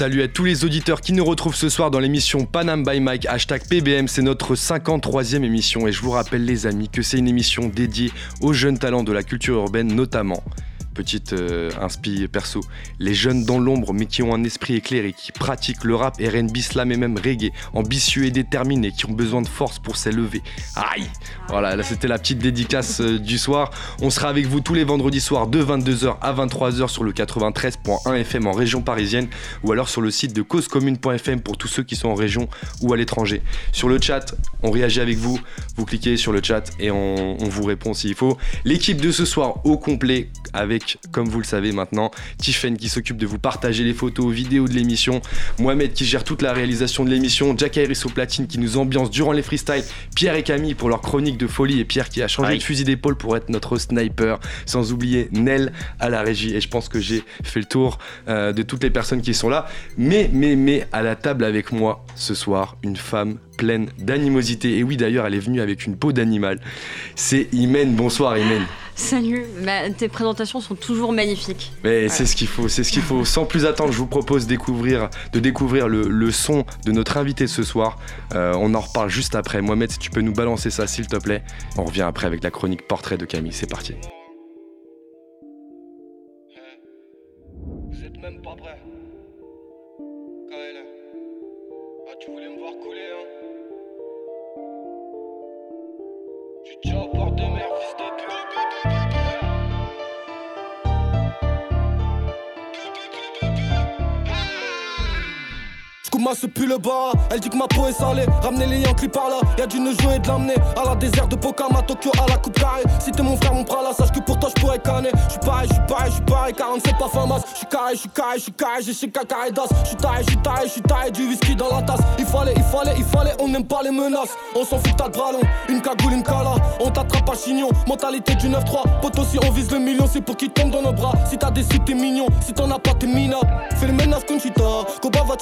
Salut à tous les auditeurs qui nous retrouvent ce soir dans l'émission Panam by Mike, hashtag PBM, c'est notre 53e émission et je vous rappelle les amis que c'est une émission dédiée aux jeunes talents de la culture urbaine notamment petite euh, inspi perso. Les jeunes dans l'ombre, mais qui ont un esprit éclairé, qui pratiquent le rap, RB, slam et même reggae, ambitieux et déterminés, qui ont besoin de force pour s'élever. Aïe Voilà, là c'était la petite dédicace euh, du soir. On sera avec vous tous les vendredis soirs de 22h à 23h sur le 93.1 FM en région parisienne ou alors sur le site de causecommune.fm pour tous ceux qui sont en région ou à l'étranger. Sur le chat, on réagit avec vous. Vous cliquez sur le chat et on vous répond s'il faut. L'équipe de ce soir au complet avec comme vous le savez maintenant, Tiffen qui s'occupe de vous partager les photos, vidéos de l'émission, Mohamed qui gère toute la réalisation de l'émission, Jack Harris au platine qui nous ambiance durant les freestyles, Pierre et Camille pour leur chronique de folie et Pierre qui a changé de fusil d'épaule pour être notre sniper, sans oublier Nel à la régie. Et je pense que j'ai fait le tour euh, de toutes les personnes qui sont là. Mais, mais, mais, à la table avec moi ce soir, une femme pleine d'animosité. Et oui, d'ailleurs, elle est venue avec une peau d'animal. C'est Imen. Bonsoir, Imen. Salut, bah, tes présentations sont toujours magnifiques. Mais c'est ce qu'il faut, c'est ce qu'il faut. Sans plus attendre, je vous propose découvrir, de découvrir le, son de notre invité ce soir. Euh, on en reparle juste après. Mohamed, si tu peux nous balancer ça, s'il te plaît. On revient après avec la chronique portrait de Camille. C'est parti. Ma ce pue le bas. Elle dit que ma peau est salée. Ramener les Yankees par là. Y'a du jouer et de l'amener à la désert de Pokama, Tokyo à la coupe carrée. Si t'es mon frère, mon là sache que pour toi je pourrais canner. J'suis pareil, j'suis pareil, j'suis pareil. 47 pas famas. J'suis carré, j'suis carré, j'suis carré. J'ai chez carré d'as. J'suis taillé, j'suis taillé, j'suis taillé. Du whisky dans la tasse. Il fallait, il fallait, il fallait. On n'aime pas les menaces. On s'en fout, t'as le bras. Une cagoule, une cala. On t'attrape à chignon. Mentalité du 9-3. Poto, si on vise le million, c'est pour qu'il tombe dans nos bras. Si t'as des t'es mignon. Si t'en as pas, t'es minable. Fais le menace, Conchita. Koba va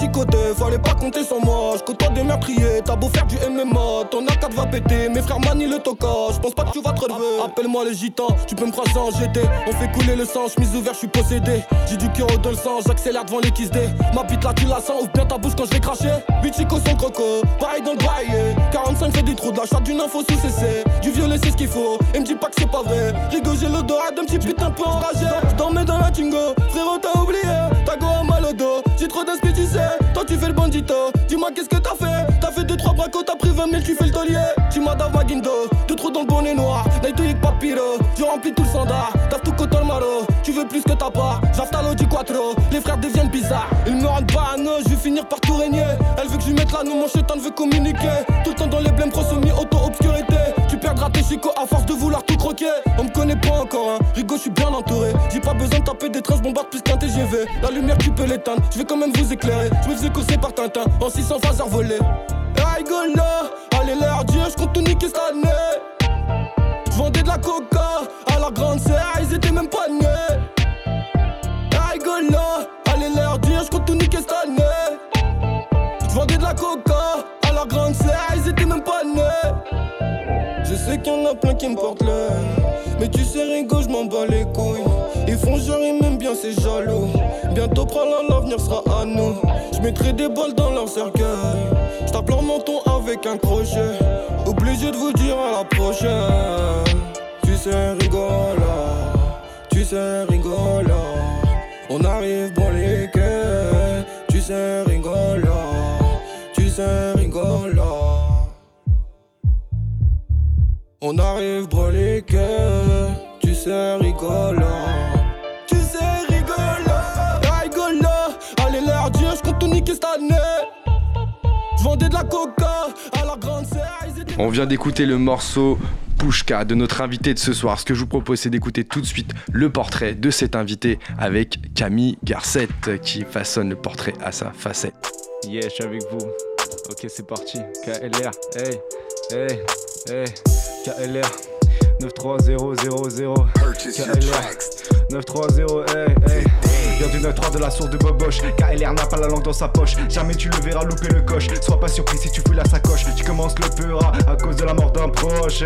pas compter sans moi. J'côtoie des meurtriers, t'as beau faire du MMA, ton A4 va péter. Mes frères manient le toca, j'pense pas que tu vas te relever. Appelle-moi le gitan, tu peux me croiser en GT. On fait couler le sang, chemise ouverte, j'suis possédé. J'ai du cœur dans le sang, j'accélère devant les kiss Ma bite là, tu la sens, ouvre bien ta bouche quand j'vais cracher. Bichico son croco, pareil dans le bail. 45 fait des trous de la chatte d'une info sous CC. Du violet, c'est ce qu'il faut, et me dis pas que c'est pas vrai. Rigo, j'ai l'odorat d'un petit putain peu enragé. J'dormais dans la tingo, frérot, t'as oublié. T'as go à mal au dos, j'ai trop d'inspi, tu sais. Tu fais le bandito, dis-moi qu'est-ce que t'as fait? T'as fait 2-3 bracos, t'as pris 20 000, tu fais le taulier. Tu m'as ma guindo, deux trous dans le bonnet noir. Naïtouik papiro, tu remplis tout le standard. T'as tout coton maro, tu veux plus que t'as pas? J'installe du quattro, les frères deviennent bizarres. Ils me rendent pas à je vais finir par tout régner. Elle veut que je mette la nous, mon chétan veut communiquer. Tout le temps dans les blèmes, prosomie, auto-obscurité perdras tes chicots à force de vouloir tout croquer On me connaît pas encore, hein. Rigo, je suis bien entouré J'ai pas besoin de taper des traces, bombarde plus qu'un TGV La lumière, tu peux l'éteindre, je vais quand même vous éclairer Je me faisais courser par Tintin, en 600 phases volé rigolo, allez leur dire, je compte tout niquer cette année. J'vendais de la coca à la grande sœur, ils étaient même pas nés. Allez leur sais qu'il y en a plein qui me portent l'œil. Mais tu sais, Rigo, je m'en bats les couilles. Ils font genre, ils m'aiment bien, c'est jaloux. Bientôt, prends l'avenir sera à nous. Je mettrai des balles dans leur cercueil. Je tape leur menton avec un crochet. Obligé de vous dire à la prochaine. Tu sais, rigolo. Tu sais, rigolo. On arrive pour les quais. Tu sais, rigolo. Tu sais, On arrive broliqué, tu sais rigolo. Tu sais rigolo, rigolo. Allez leur dire, je compte tout niquer cette année. J'vendais de la coca à la grande On vient d'écouter le morceau Pushka de notre invité de ce soir. Ce que je vous propose, c'est d'écouter tout de suite le portrait de cet invité avec Camille Garcette qui façonne le portrait à sa facette. Yeah, je suis avec vous. Ok, c'est parti. KLR, hey, hey, hey. KLR 93000 KLR 930 hey hey Viens du 9-3 de la source de Boboche. KLR n'a pas la langue dans sa poche. Jamais tu le verras louper le coche. Sois pas surpris si tu fouilles la sacoche. Tu commences le peura à cause de la mort d'un proche.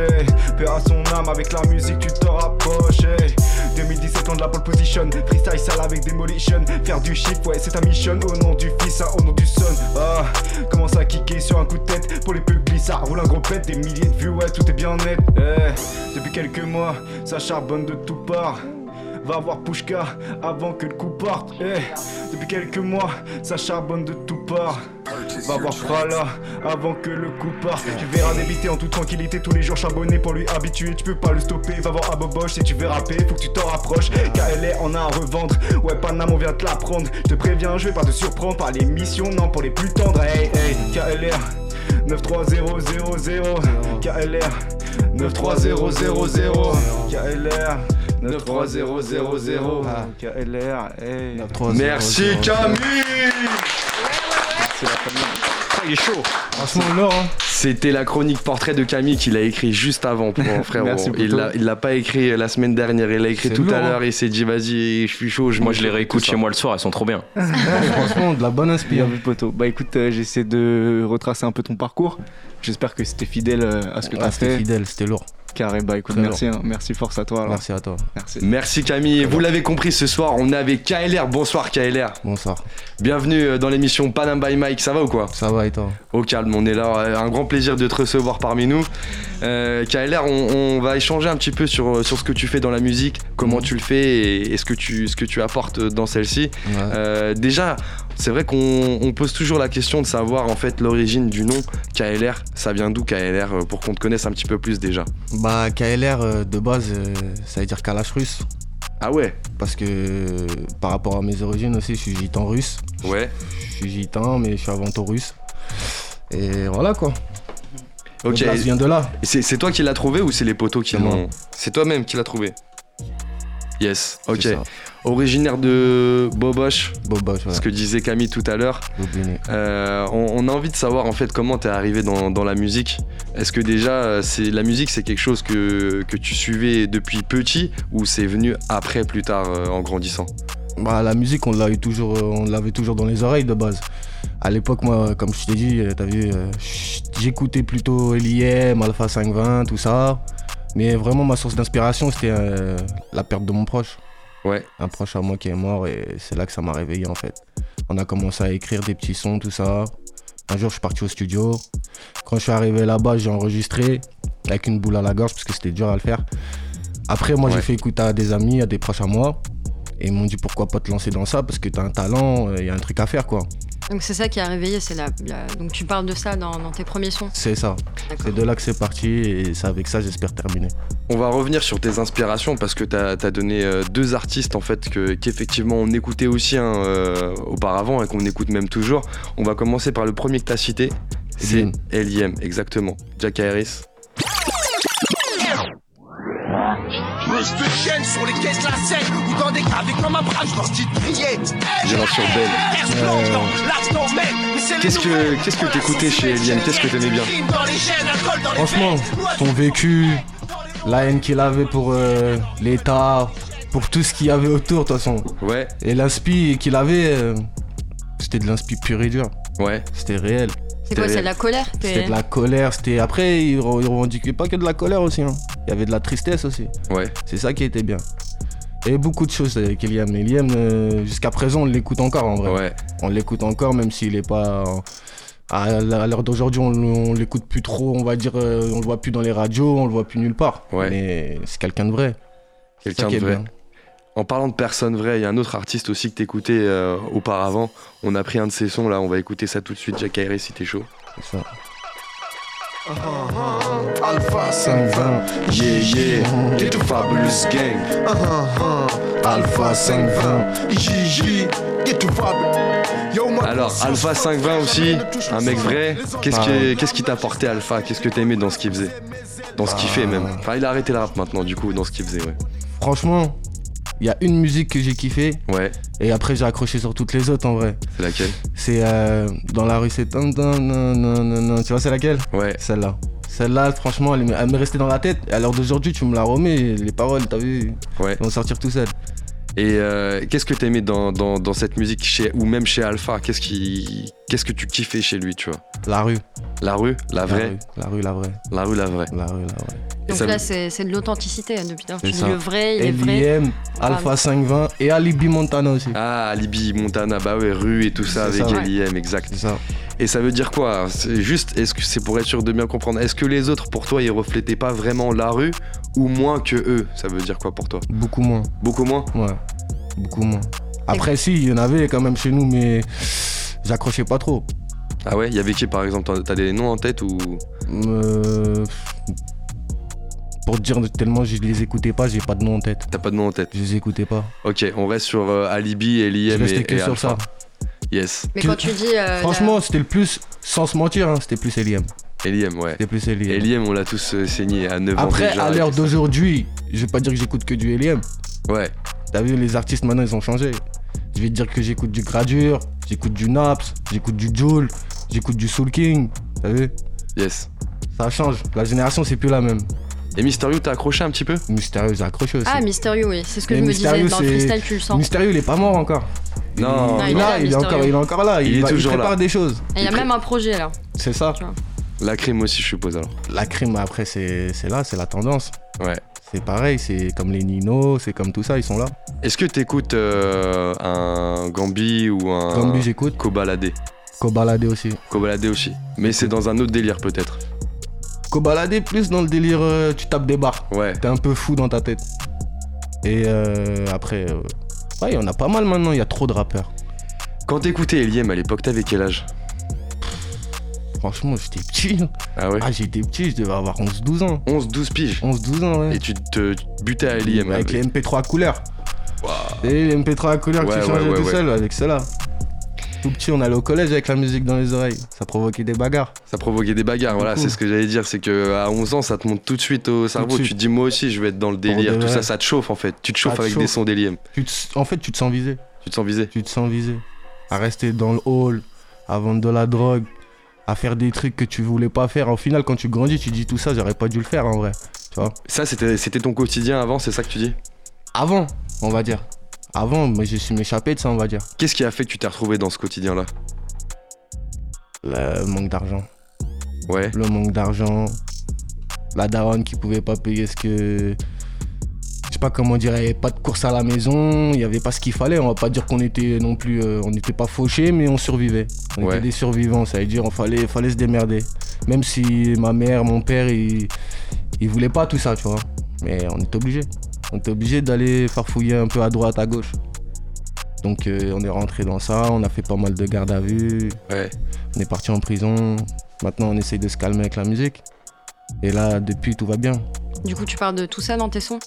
Paix à son âme, avec la musique tu te rapproches. eh. 2017 ans de la pole position. Freestyle sale avec Demolition. Faire du chiffre, ouais, c'est ta mission. Au nom du fils, hein, au nom du son. Ah, commence à kicker sur un coup de tête. Pour les peu glissards, roule un gros pet. Des milliers de vues, ouais, tout est bien net. Depuis quelques mois, ça charbonne de tout part. Va voir Pushka avant que le coup parte. Eh, depuis quelques mois, ça charbonne de tout part. Va voir Frala avant que le coup parte. Tu verras débiter en toute tranquillité tous les jours charbonner pour lui habituer. Tu peux pas le stopper. Va voir Aboboche si tu veux rapper. Faut que tu t'en rapproches. KLR en a à revendre. Ouais, Panam, on vient te l'apprendre. Je te préviens, je vais pas te surprendre par les missions. Non, pour les plus tendres. Hey, hey, KLR. 93000 KLR 93000 KLR 93000 KLR. Merci Camille C'est la famille. Ah, il est chaud Franchement, l'or, hein. C'était la chronique portrait de Camille qu'il a écrit juste avant, mon frère. Merci, il l'a, il l'a pas écrit la semaine dernière, il l'a écrit tout lourd, à l'heure. hein. Il s'est dit vas-y, je suis chaud. Je Moi, je les réécoute chez moi le soir, elles sont trop bien. Ouais, franchement, de la bonne inspiration. vu poteau. Bah écoute, euh, j'essaie de retracer un peu ton parcours. J'espère que c'était fidèle euh, à ce que tu Ah, as c'était fait. fidèle, c'était lourd. Carré, bah écoute, Très merci, hein. merci, force à toi. Alors. Merci à toi. Merci. Merci Camille. Vous l'avez compris ce soir, on est avec KLR. Bonsoir KLR. Bonsoir. Bienvenue euh, dans l'émission Panam by Mike. Ça va ou quoi? Ça va et toi? Au calme, on est là. Euh, Un grand plaisir de te recevoir parmi nous. Euh, KLR, on, on va échanger un petit peu sur, sur ce que tu fais dans la musique, comment Mhm. tu le fais et, et ce, que tu, ce que tu apportes dans celle-ci. Ouais. Euh, déjà, c'est vrai qu'on on pose toujours la question de savoir en fait l'origine du nom KLR. Ça vient d'où KLR euh, pour qu'on te connaisse un petit peu plus déjà? Bah, KLR, euh, de base, euh, ça veut dire Kalash russe. Ah ouais? Parce que par rapport à mes origines aussi, je suis gitan russe. Ouais. Je suis gitan, mais je suis avant tout russe. Et voilà quoi. Ok. Le vient de là. C'est toi qui l'as trouvé ou c'est les poteaux qui l'ont C'est toi-même qui l'as trouvé? Yes. Ok. Originaire de Boboche, Boboche, ouais. ce que disait Camille tout à l'heure. Euh, on, on a envie de savoir en fait comment t'es arrivé dans, dans la musique. Est-ce que déjà euh, c'est la musique c'est quelque chose que, que tu suivais depuis petit ou c'est venu après plus tard euh, en grandissant? Bah, la musique, on l'a eu toujours, on l'avait toujours dans les oreilles de base. À l'époque, moi, comme je t'ai dit, t'as vu, j'écoutais plutôt L.I.M., Alpha 520, tout ça. Mais vraiment, ma source d'inspiration, c'était euh, la perte de mon proche. Ouais. Un proche à moi qui est mort et c'est là que ça m'a réveillé en fait. On a commencé à écrire des petits sons, tout ça. Un jour, je suis parti au studio. Quand je suis arrivé là-bas, j'ai enregistré avec une boule à la gorge parce que c'était dur à le faire. Après, moi, Ouais. j'ai fait écouter à des amis, à des proches à moi. Et ils m'ont dit pourquoi pas te lancer dans ça? Parce que t'as un talent, il y a un truc à faire quoi. Donc c'est ça qui a réveillé, c'est la, la- Donc tu parles de ça dans, dans tes premiers sons. C'est ça. C'est de là que c'est parti et c'est avec ça j'espère terminer. On va revenir sur tes inspirations parce que t'as as donné euh, deux artistes en fait que- qu'effectivement on écoutait aussi hein, euh, auparavant et qu'on écoute même toujours. On va commencer par le premier que t'as cité. C'est L.I.M.. L.I.M. exactement. Jack Harris. De sur les de la Seine ou dans des caves comme un bras, je leur dis de prier. Génération Belle. Même. Mais c'est les Qu'est-ce que- qu'est-ce que t'écoutais chez Eliane? Qu'est-ce que t'aimais bien? Franchement, son vécu, la haine qu'il avait pour euh, l'État, pour tout ce qu'il y avait autour de toute façon. Ouais, Et l'inspi qu'il avait, euh, c'était de l'inspi pur et dur. ouais. C'était réel. C'est quoi, c'est de la colère C'était de la colère. C'était après, il, re- pas que de la colère aussi. hein. Il y avait de la tristesse aussi. Ouais. C'est ça qui était bien. Et beaucoup de choses. Il aime euh, jusqu'à présent, on l'écoute encore en vrai. Ouais, On l'écoute encore, même s'il est pas. euh, À l'heure d'aujourd'hui, on, on l'écoute plus trop, on va dire, euh, on le voit plus dans les radios, on le voit plus nulle part. Ouais. Mais c'est quelqu'un de vrai. Quelqu'un qui de est vrai. bien. En parlant de personnes vraies, il y a un autre artiste aussi que t'écoutais euh, auparavant. On a pris un de ses sons là, on va écouter ça tout de suite. Jack si t'es chaud. Ça. Alpha 520, Yeah, yeah, fabulous gang. Alpha 520. Gigi, get to Yo, ma Alors, Alpha 520 aussi, un mec vrai. Qu'est-ce qui qu'est-ce qui t'a apporté Alpha? Qu'est-ce que t'aimais dans ce qu'il faisait? Dans ce qu'il fait même. Enfin, il a arrêté le rap maintenant, du coup, dans ce qu'il faisait, ouais. Franchement, il y a une musique que j'ai kiffé, Ouais, et après j'ai accroché sur toutes les autres en vrai. c'est laquelle C'est euh, dans la rue, c'est. Tu vois, c'est laquelle Ouais, Celle-là. Celle-là, franchement, elle, elle m'est restée dans la tête. Et à l'heure d'aujourd'hui, tu me la remets, les paroles, t'as vu, ouais. elles vont sortir tout seul. Et euh, qu'est-ce que t'aimais dans, dans, dans cette musique chez, ou même chez Alpha? Qu'est-ce qui, qu'est-ce que tu kiffais chez lui, tu vois? La rue. La rue, la La vraie, rue, la rue, la vraie. la rue, la vraie. La rue, la vraie. Donc ça là, c'est de l'authenticité hein, depuis l'heure. Tu C'est dis le vrai, il est vrai. LIM, Alpha 520 et Alibi Montana aussi. Ah, Alibi, Montana, bah ouais, rue et tout ça avec ça. LIM, exact. C'est ça. Et ça veut dire quoi? C'est juste, est-ce que c'est pour être sûr de bien comprendre? Est-ce que les autres, pour toi, ils reflétaient pas vraiment la rue ou moins que eux? Ça veut dire quoi pour toi? Beaucoup moins. Beaucoup moins? Ouais. Beaucoup moins. Après, si, il y en avait quand même chez nous, mais j'accrochais pas trop. Ah ouais, il y avait qui par exemple T'as- des noms en tête ou? Euh, Pour te dire tellement je les écoutais pas, j'ai pas de nom en tête. t'as pas de nom en tête? Je les écoutais pas. Ok, on reste sur euh, Alibi et Je et, que et sur Alpha. ça. Yes, Mais Tu- quand tu dis. euh, Franchement, c'était le plus, sans se mentir, hein, c'était plus LIM. et LIM, ouais. C'était plus Et LIM. LIM, on l'a tous saigné à 9 ans Après, à l'heure d'aujourd'hui, je vais pas dire que j'écoute que du ça. Ouais, T'as vu, les artistes maintenant ils ont changé. Je vais te dire que j'écoute du Gradure, j'écoute du Naps, j'écoute du Joule, j'écoute du Soul King. T'as vu? Yes. Ça change. La génération c'est plus la même. Et Mysterio, t'as accroché un petit peu? Mystérieux, j'ai accroché aussi. Ah, Mystérieux, oui. C'est ce que Mais je me disais. Dans le freestyle, tu le sens. Mystérieux, il est pas mort encore. Non. il, Non, est il est là, il est encore, il est encore là. Il est va- toujours prépare là. des choses. Et il y a même un projet là. C'est ça. La crime aussi, je suppose alors. La crime après c'est c'est là, c'est la tendance. Ouais. C'est pareil, c'est comme les Nino, c'est comme tout ça, ils sont là. Est-ce que t'écoutes euh, un Gambi ou un Gambi j'écoute, Kobalade? Kobalade aussi. Kobalade aussi. Mais c'est dans un autre délire peut-être. Kobalade plus dans le délire, euh, tu tapes des barres. Ouais. T'es un peu fou dans ta tête. Et euh, après, ouais, il y en a pas mal maintenant, il y a trop de rappeurs. Quand t'écoutais Eliem à l'époque, t'avais quel âge? Franchement, j'étais petit. Ah ouais Ah, j'étais petit, je devais avoir 11-12 ans. 11-12 piges. 11-12 ans, ouais. Et tu te butais à Eliem avec les MP3 à couleur. Waouh. Et les MP3 à couleur Ouais, que tu changeais ouais, tout seul avec cela. Tout petit, on allait au collège avec la musique dans les oreilles. Ça provoquait des bagarres. Ça provoquait des bagarres, voilà, c'est ce que j'allais dire, c'est que à 11 ans, ça te monte tout de suite au cerveau. Tu te dis, moi aussi, je vais être dans le délire, tout ça, ça te chauffe en fait. Tu te chauffes avec des sons te- en fait, tu te sens visé. Tu te sens visé Tu te sens visé. À rester dans le hall, à vendre de la drogue, à faire des trucs que tu voulais pas faire. Au final, quand tu grandis, tu dis tout ça, j'aurais pas dû le faire en vrai. Tu vois Ça, c'était c'était ton quotidien avant, c'est ça que tu dis? Avant, on va dire. Avant, mais j'ai su m'échapper de ça, on va dire. Qu'est-ce qui a fait que tu t'es retrouvé dans ce quotidien-là? Le manque d'argent. Ouais. Le manque d'argent. La daronne qui pouvait pas payer ce que. Pas comment dire, il n'y avait pas de course à la maison, il n'y avait pas ce qu'il fallait. On va pas dire qu'on était non plus. euh, on n'était pas fauchés, mais on survivait. On Ouais. était des survivants, ça veut dire on fallait, fallait se démerder. Même si ma mère, mon père, ils, ils voulaient pas tout ça, tu vois. Mais on était obligé. On était obligé d'aller farfouiller un peu à droite, à gauche. Donc euh, on est rentré dans ça, on a fait pas mal de garde à vue, Ouais. on est parti en prison. Maintenant, on essaye de se calmer avec la musique. Et là, depuis, tout va bien. Du coup, tu parles de tout ça dans tes sons?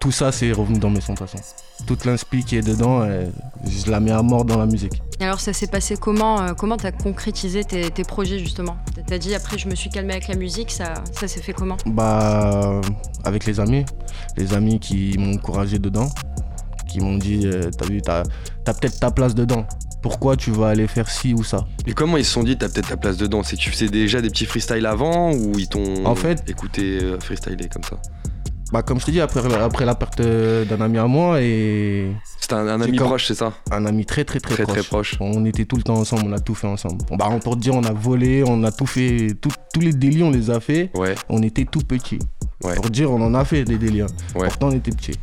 Tout ça, c'est revenu dans mes sons, de toute façon. Toute l'inspi qui est dedans, euh, je la mets à mort dans la musique. Et alors, ça s'est passé comment euh, Comment t'as concrétisé tes, tes projets justement? T'as dit après, je me suis calmé avec la musique, ça, ça s'est fait comment? Bah, avec les amis. Les amis qui m'ont encouragé dedans. Qui m'ont dit, euh, t'as vu, t'as as, peut-être ta place dedans. Pourquoi tu vas aller faire ci ou ça? Et comment ils se sont dit, t'as peut-être ta place dedans? C'est que tu faisais déjà des petits freestyles avant ou ils t'ont En fait- écouté euh, freestyler comme ça? Bah, comme je te dis, après, après la perte d'un ami à moi et C'était un, ami proche, c'est ça un ami très, très, très, Très proche. très proche. On était tout le temps ensemble, on a tout fait ensemble. Bon, bah, pour te dire, on a volé, on a tout fait, tout- tous les délits, on les a fait. Ouais, On était tout petits. Ouais. Pour dire, on en a fait des délits. hein. Ouais. Pourtant, on était petits.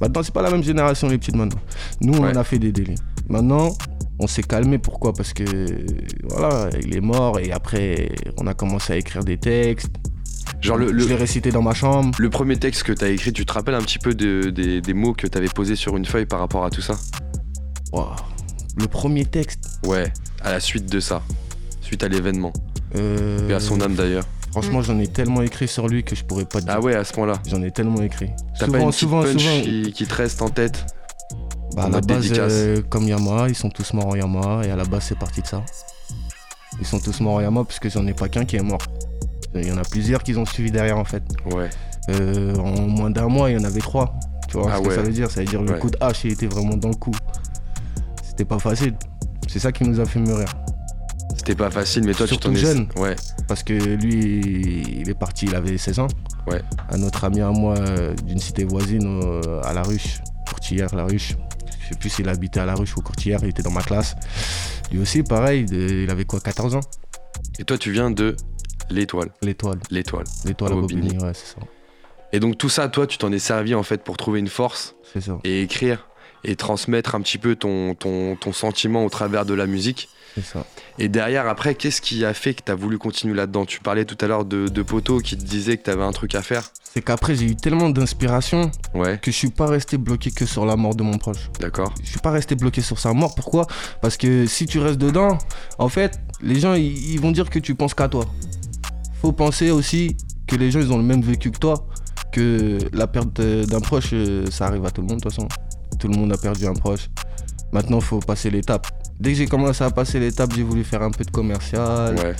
Maintenant, c'est pas la même génération, les petits de maintenant. Nous, on Ouais. en a fait des délits. Maintenant, on s'est calmé. Pourquoi? Parce que, voilà, il est mort et après, on a commencé à écrire des textes. Genre le, le- Je l'ai récité dans ma chambre. le premier texte que t'as écrit, tu te rappelles un petit peu de- des, des mots que t'avais posés sur une feuille par rapport à tout ça? Waouh. Le premier texte. Ouais, à la suite de ça, suite à l'événement. euh, Et à son âme d'ailleurs. Franchement, j'en ai tellement écrit sur lui que je pourrais pas te dire. Ah ouais, à ce point-là. J'en ai tellement écrit. T'as pas Souvent, une souvent, punch souvent. Qui, qui te reste en tête? Bah, à la base, dédicace. euh, comme Yamaha, ils sont tous morts en Yamaha et à la base, c'est parti de ça. Ils sont tous morts en Yamaha parce que j'en ai pas qu'un qui est mort. Il y en a plusieurs qui ont suivi derrière en fait. Ouais. Euh, en moins d'un mois, il y en avait trois. Tu vois Ah ce que ça veut dire? Ça veut dire le Ouais. coup de hache, il était vraiment dans le coup. C'était pas facile. C'est ça qui nous a fait mûrir. C'était pas facile, mais toi Surtout tu t'en es. jeune. Ouais. Parce que lui, il est parti, il avait 16 ans. Ouais. Un autre ami à moi euh, d'une cité voisine euh, à la ruche, Courtillère, La Ruche. Je sais plus s'il habitait à La Ruche ou Courtillère, il était dans ma classe. Lui aussi, pareil, il avait quoi, 14 ans Et toi, tu viens de l'étoile. L'étoile. L'étoile. L'étoile À Bobigny. Bobigny, ouais, c'est ça. Et donc tout ça, toi, tu t'en es servi en fait pour trouver une force C'est ça, et écrire et transmettre un petit peu ton, ton, ton sentiment au travers de la musique. c'est ça. Et derrière, après, qu'est-ce qui a fait que tu as voulu continuer là-dedans? Tu parlais tout à l'heure de, de Poto qui te disait que tu avais un truc à faire. C'est qu'après, j'ai eu tellement d'inspiration Ouais, que je suis pas resté bloqué que sur la mort de mon proche. d'accord. Je suis pas resté bloqué sur sa mort. Pourquoi? Parce que si tu restes dedans, en fait, les gens ils, ils vont dire que tu penses qu'à toi. Faut penser aussi que les gens ils ont le même vécu que toi, que la perte euh, d'un proche, euh, ça arrive à tout le monde de toute façon. Tout le monde a perdu un proche. Maintenant, faut passer l'étape. Dès que j'ai commencé à passer l'étape, j'ai voulu faire un peu de commercial, Ouais.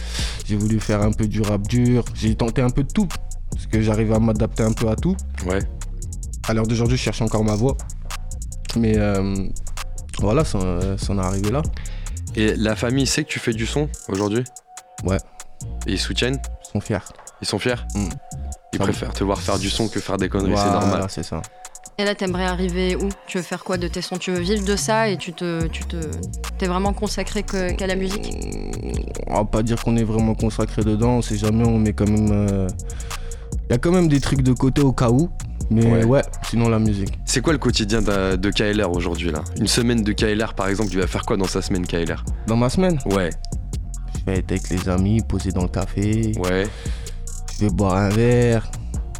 j'ai voulu faire un peu du rap dur, j'ai tenté un peu de tout. Parce que j'arrive à m'adapter un peu à tout. Ouais. À l'heure d'aujourd'hui, je cherche encore ma voix. Mais euh, voilà, ça, en est arrivé là. Et la famille sait que tu fais du son aujourd'hui? Ouais. Et ils soutiennent? Sont fiers. Ils sont fiers Mm. Ils Ça préfèrent te voir faire du son que faire des conneries, c'est normal. c'est ça. Et là, t'aimerais arriver où? Tu veux faire quoi de tes sons? Tu veux vivre de ça et tu te, tu te, t'es vraiment consacré que- qu'à la musique? On va pas dire qu'on est vraiment consacré dedans, on sait jamais, on met quand même. Il y a quand même des trucs de côté au cas où. Mais Ouais. ouais, sinon la musique. C'est quoi le quotidien d'un- de KLR aujourd'hui là? Une semaine de KLR par exemple, tu vas faire quoi dans sa semaine KLR Dans ma semaine, Ouais, être avec les amis, poser dans le café, ouais. je vais boire un verre,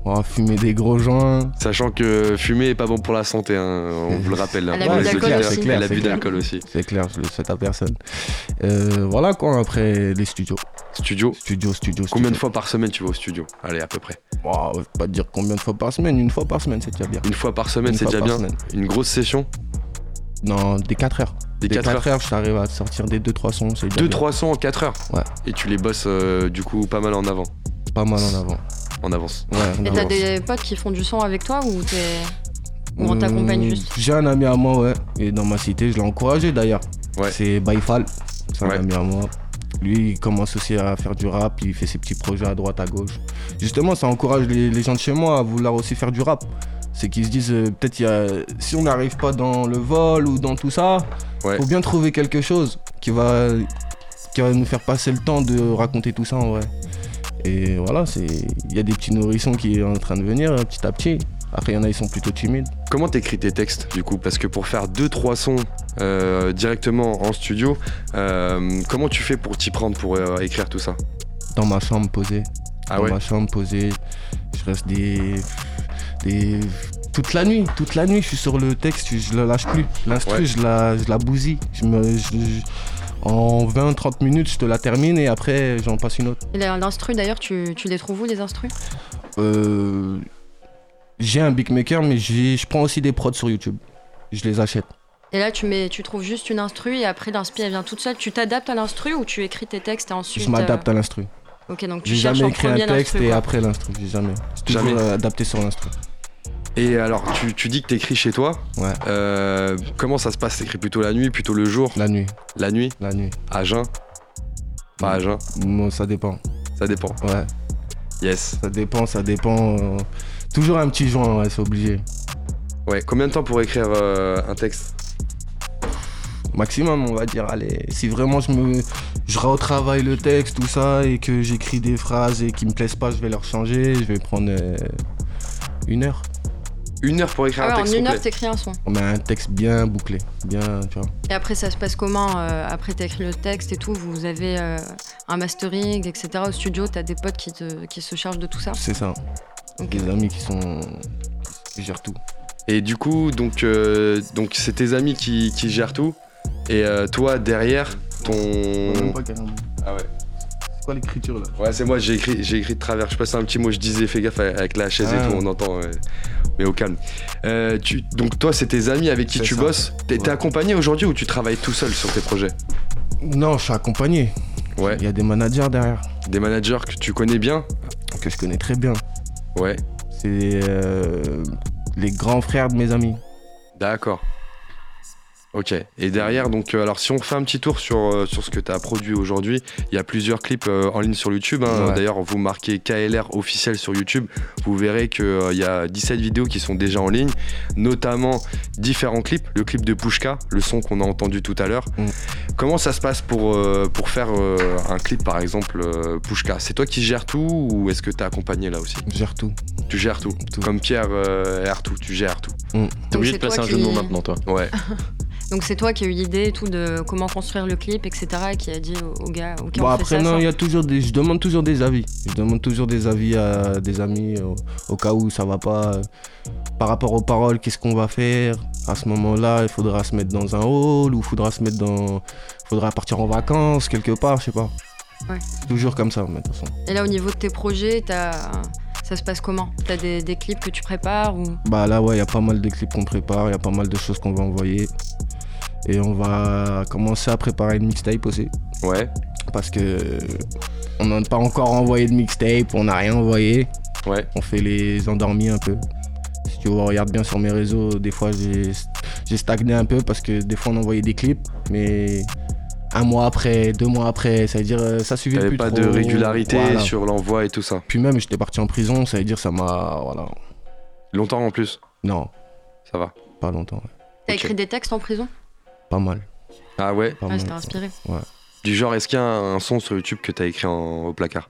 on va fumer des gros joints. Sachant que fumer est pas bon pour la santé, hein, on vous le rappelle. hein, À l'abus d'alcool auditeurs. aussi. C'est clair. d'alcool aussi. C'est clair, je le souhaite à personne. Euh, voilà quoi, après les studios. Studio. Studio, studio, studio. Combien de fois par semaine tu vas au studio? Allez, à peu près. Wow, je vais pas te dire combien de fois par semaine, une fois par semaine, c'est déjà bien. Une fois par semaine, c'est déjà bien. semaine. Une grosse session? Non, des 4 heures. Des 4 heures. je t'arrive à te sortir des 2-3 sons, c'est déjà bien. 2-300 en 4 heures Ouais. Et tu les bosses euh, du coup pas mal en avant. Pas mal en avant. En avance. Ouais, en Et t'as des potes qui font du son avec toi ou t'es. Ou on t'accompagne Hum, juste J'ai un ami à moi, ouais. Et dans ma cité, je l'ai encouragé d'ailleurs. Ouais. C'est Baifal. C'est un Ouais. ami à moi. Lui, il commence aussi à faire du rap. Il fait ses petits projets à droite, à gauche. Justement, ça encourage les, les gens de chez moi à vouloir aussi faire du rap. C'est qu'ils se disent, euh, peut-être, il a- si on n'arrive pas dans le vol ou dans tout ça, Ouais. faut bien trouver quelque chose qui va, qui va nous faire passer le temps de raconter tout ça en vrai. Et voilà, c'est il y a des petits nourrissons qui sont en train de venir euh, petit à petit. Après, il y en a, ils sont plutôt timides. Comment t'écris tes textes du coup? Parce que pour faire 2-3 sons euh, directement en studio, euh, comment tu fais pour t'y prendre pour euh, écrire tout ça? Dans ma chambre posée. Ah dans ouais? ma chambre posée. Je reste des. Des. Toute la nuit, toute la nuit, je suis sur le texte, je le lâche plus. L'instru, Ouais. je, la, je la bousille. Je me, je- je- en 20-30 minutes, je te la termine et après, j'en passe une autre. Et l'instru d'ailleurs, tu, tu les trouves où les instrus? Euh, j'ai un beatmaker, mais je prends aussi des prods sur YouTube. Je les achète. Et là, tu, mets, tu trouves juste une instru et après l'instru elle vient toute seule. Tu t'adaptes à l'instru ou tu écris tes textes et ensuite. je m'adapte euh, à l'instru. Ok, donc tu cherches jamais en écrit un texte et après l'instru. J'ai jamais. Toujours adapté sur l'instru. Et alors, tu, tu dis que t'écris chez toi. Ouais. Euh, comment ça se passe? T'écris plutôt la nuit, plutôt le jour? La nuit. La nuit? La nuit. À jeun? Pas à jeun? Bon, ça dépend. Ça dépend. Ouais. Yes. Ça dépend, ça dépend. euh, Toujours un petit joint, ouais, c'est obligé. Ouais, combien de temps pour écrire euh, un texte? Maximum, on va dire, allez. Si vraiment je me. Je retravaille le texte, tout ça, et que j'écris des phrases et qui me plaisent pas, je vais leur changer. Je vais prendre euh, une heure. Une heure pour écrire Ah ouais, un en texte une heure, complet. t'écris un son. On met un texte bien bouclé. Bien, tu vois. Et après, ça se passe comment euh, Après, t'as écrit le texte et tout, vous avez euh, un mastering, etc. Au studio, t'as des potes qui, te, qui se chargent de tout ça? C'est ça. Ok. Des amis qui sont. qui gèrent tout. Et du coup, donc, euh, donc c'est tes amis qui, qui gèrent tout. Et euh, toi, derrière, ton. Ah ouais. L'écriture là Ouais, c'est moi, j'ai écrit, j'ai écrit de travers. Je passais un petit mot, je disais, fais gaffe avec la chaise et Ah. tout, on entend. ouais. Mais au calme. Euh, tu, donc, toi, c'est tes amis avec qui tu ça. bosses. T'es t'es Ouais. accompagné aujourd'hui ou tu travailles tout seul sur tes projets? Non, je suis accompagné. Ouais. Il y a des managers derrière Des managers que tu connais bien? Que je connais très bien. Ouais. C'est euh, les grands frères de mes amis. D'accord. Ok. Et derrière, donc, euh, alors si on fait un petit tour sur, euh, sur ce que tu as produit aujourd'hui, il y a plusieurs clips euh, en ligne sur YouTube. hein. Ouais. D'ailleurs, vous marquez KLR officiel sur YouTube. Vous verrez qu'il y a 17 vidéos qui sont déjà en ligne, notamment différents clips. Le clip de Pushka, le son qu'on a entendu tout à l'heure. Mm. Comment ça se passe pour, euh, pour faire euh, un clip, par exemple, euh, Pushka? C'est toi qui gères tout ou est-ce que tu es accompagné là aussi? Je gère tout. Tu gères tout. Tout. Comme Pierre euh, gère tout, tu gères tout. T'es obligé de placer un jeu de mots qui- maintenant, toi. Ouais. Donc c'est toi qui as eu l'idée et tout de comment construire le clip, etc. et qui a dit au, au gars, ok, Bon on après fait ça, non, il y a toujours des, je demande toujours des avis. Je demande toujours des avis à des amis au, au cas où ça va pas. euh, par rapport aux paroles, qu'est-ce qu'on va faire À ce moment-là, il faudra se mettre dans un hall ou il faudra se mettre dans, faudra partir en vacances quelque part, je sais pas. Ouais. Toujours comme ça, mais de toute façon. Et là au niveau de tes projets, t'as- ça se passe comment? T'as des, des clips que tu prépares ou? Bah là ouais, il y a pas mal de clips qu'on prépare, il y a pas mal de choses qu'on va envoyer. Et on va commencer à préparer une mixtape aussi. Ouais. Parce que on n'a pas encore envoyé de mixtape, on n'a rien envoyé. Ouais. On fait les endormis un peu. Si tu regardes bien sur mes réseaux, des fois j'ai j'ai stagné un peu parce que des fois on envoyait des clips, mais un mois après, deux mois après, ça veut dire euh, ça suivait plus pas trop. de régularité Voilà. sur l'envoi et tout ça. Puis même j'étais parti en prison, ça veut dire ça m'a voilà. Longtemps en plus, Non, ça va. pas longtemps, ouais. t'as écrit des textes en prison? Pas mal. Ah ouais Pas Ouais, mal. c'était inspiré. Du genre, est-ce qu'il y a un, un son sur YouTube que t'as écrit en- au placard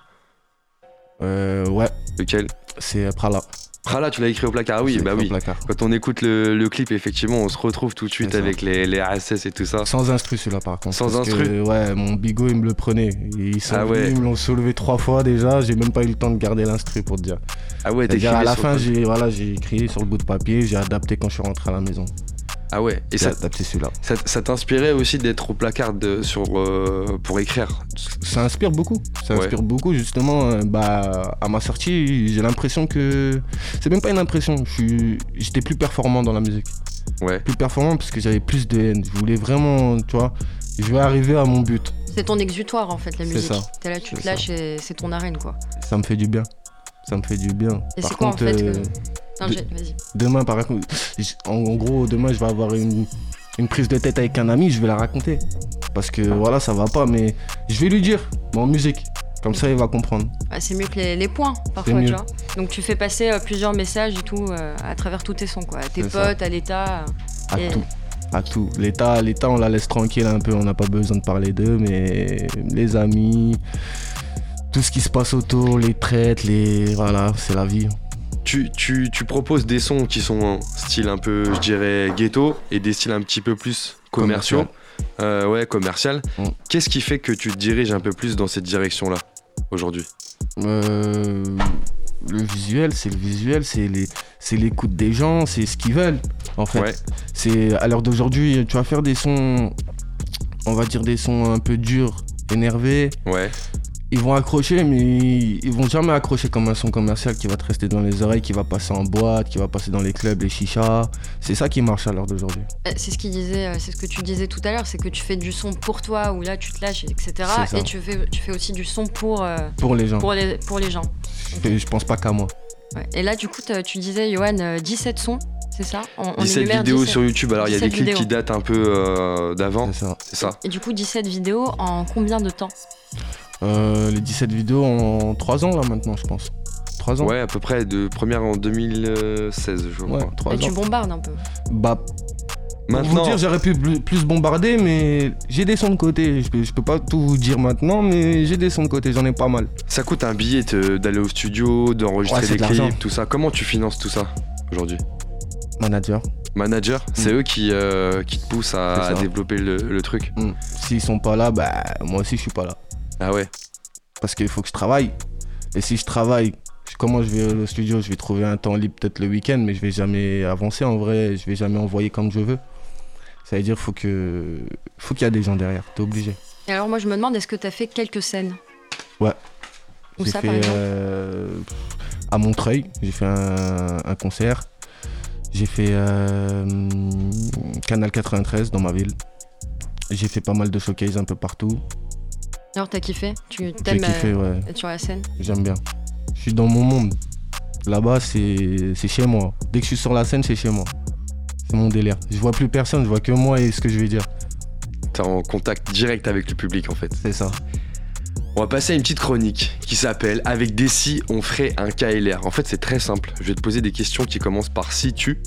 Euh, ouais, Lequel c'est Prala. Ah là, tu l'as écrit au placard, ah oui, C'est bah écrit au oui. placard. Quand on écoute le, le clip, effectivement, on se retrouve tout de suite C'est ça. avec les, les RSS et tout ça. Sans instru celui-là par contre. Sans parce instru que, Ouais, mon bigot il me le prenait. Ils sont Ah venus, ouais. ils me l'ont soulevé trois fois déjà, j'ai même pas eu le temps de garder l'instru pour te dire. Ah ouais, C'est-à-dire t'écrivais à la sur fin j'ai voilà, j'ai écrit sur le bout de papier, j'ai adapté quand je suis rentré à la maison. Ah ouais, et ça, adapté celui-là. ça, ça t'inspirait aussi d'être au placard de- sur, euh, pour écrire Ça inspire beaucoup. Ça Ouais. inspire beaucoup justement. euh, bah, à ma sortie, j'ai l'impression que c'est même pas une impression. Je suis, j'étais plus performant dans la musique. Ouais. Plus performant parce que j'avais plus de haine. Je voulais vraiment, tu vois, je vais arriver à mon but. C'est ton exutoire en fait la C'est musique. ça. T'es là, tu C'est te lâches et c'est ton arène quoi. Ça me fait du bien. Ça me fait du bien. Et Par c'est quoi en contre, fait euh, que. Non, de- j'ai- vas-y. Demain, par exemple, en, en gros, demain, je vais avoir une, une prise de tête avec un ami, je vais la raconter. Parce que voilà, ça va pas, mais je vais lui dire, mais en musique. Comme ça, il va comprendre. Ah, c'est mieux que les, les points parfois, tu vois. Donc tu fais passer euh, plusieurs messages et tout euh, à travers tous tes sons quoi. À tes C'est ça. potes, à l'état. À Et- tout. À tout. L'État, l'État, on la laisse tranquille un peu, on n'a pas besoin de parler d'eux, mais les amis, tout ce qui se passe autour, les traites, les. Voilà, c'est la vie. Tu, tu, tu proposes des sons qui sont style un peu, je dirais, ghetto et des styles un petit peu plus commerciaux. Euh, ouais, commercial. Mm. Qu'est-ce qui fait que tu te diriges un peu plus dans cette direction-là aujourd'hui? Euh, le visuel, c'est le visuel, c'est l'écoute des gens, c'est ce qu'ils veulent, en fait. Ouais. C'est à l'heure d'aujourd'hui, tu vas faire des sons, on va dire des sons un peu durs, énervés. Ouais. Ils vont accrocher, mais ils vont jamais accrocher comme un son commercial qui va te rester dans les oreilles, qui va passer en boîte, qui va passer dans les clubs, les chichas. C'est ça qui marche à l'heure d'aujourd'hui. Euh, C'est ce qu'il disait, euh, c'est ce que tu disais tout à l'heure, c'est que tu fais du son pour toi où là tu te lâches, etc. Et tu fais, tu fais aussi du son pour, euh, Pour les gens. pour, les, pour les gens. Je, je pense pas qu'à moi. Ouais. Et là, du coup, tu disais, Johan, euh, 17 sons, c'est ça? On, on 17 énumère vidéos 17. sur YouTube. Alors, il y a des 17 clips qui datent un peu euh, d'avant. C'est ça. C'est ça. Et du coup, 17 vidéos en combien de temps? Euh, les 17 vidéos en 3 ans là maintenant, je pense. 3 ans Ouais, à peu près de première en 2016, je crois. Ouais, 3 Et ans. tu bombardes un peu. Bah, pour Maintenant, vous dire, j'aurais pu plus bombarder, mais j'ai des sons de côté. Je peux, je peux pas tout vous dire maintenant, mais j'ai des sons de côté, j'en ai pas mal. ça coûte un billet d'aller au studio, d'enregistrer Ouais, des de clips, tout ça. Comment tu finances tout ça aujourd'hui? Manager. Manager, c'est eux qui, euh, qui te poussent à, Mm. Développer le, le truc. Hmm. S'ils sont pas là, bah moi aussi je suis pas là. Ah ouais. Parce qu'il faut que je travaille. Et si je travaille, comment je vais au studio Je vais trouver un temps libre peut-être le week-end, mais je vais jamais avancer en vrai. Je vais jamais envoyer comme je veux. Ça veut dire faut que faut qu'il y a des gens derrière. T'es obligé. Et alors, moi, je me demande, est-ce que t'as fait quelques scènes? Ouais. Où J'ai ça, par fait exemple? euh, à Montreuil, j'ai fait un, un concert. J'ai fait euh, Canal 93 dans ma ville. J'ai fait pas mal de showcase un peu partout. Alors, t'as kiffé Tu t'aimes kiffé, euh, ouais. être sur la scène J'aime bien. Je suis dans mon monde. Là-bas, c'est c'est chez moi. Dès que je suis sur la scène, c'est chez moi. C'est mon délire. Je vois plus personne, je vois que moi et ce que je vais dire. T'es en contact direct avec le public en fait. C'est ça. On va passer à une petite chronique qui s'appelle Avec Desi, on ferait un KLR. En fait, c'est très simple. Je vais te poser des questions qui commencent par si tu.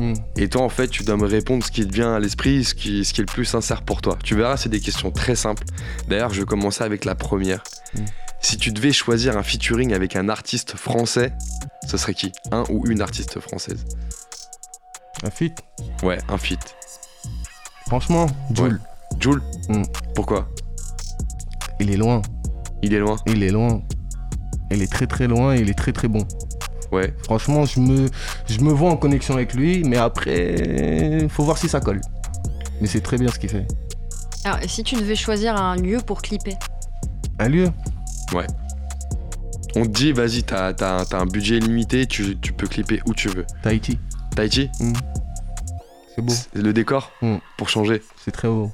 Hmm. Et toi, en fait, tu dois me répondre ce qui te vient à l'esprit, ce qui, ce qui est le plus sincère pour toi. Tu verras, c'est des questions très simples. D'ailleurs, je vais commencer avec la première. Mm. Si tu devais choisir un featuring avec un artiste français, ce serait qui? Un ou une artiste française? Un feat? Ouais, un feat. Franchement, Jules, Joule Mm. Pourquoi? Il est loin. Il est loin? Il est loin. Il est très très loin et il est très très bon. Ouais. Franchement, je me, je me vois en connexion avec lui, mais après, faut voir si ça colle. Mais c'est très bien ce qu'il fait. Alors, et si tu devais choisir un lieu pour clipper Un lieu On te dit, vas-y, t'as t'as un- t'as un budget limité, tu, tu peux clipper où tu veux. Tahiti. Tahiti C'est beau. C'est Le décor Mm. Pour changer C'est très beau.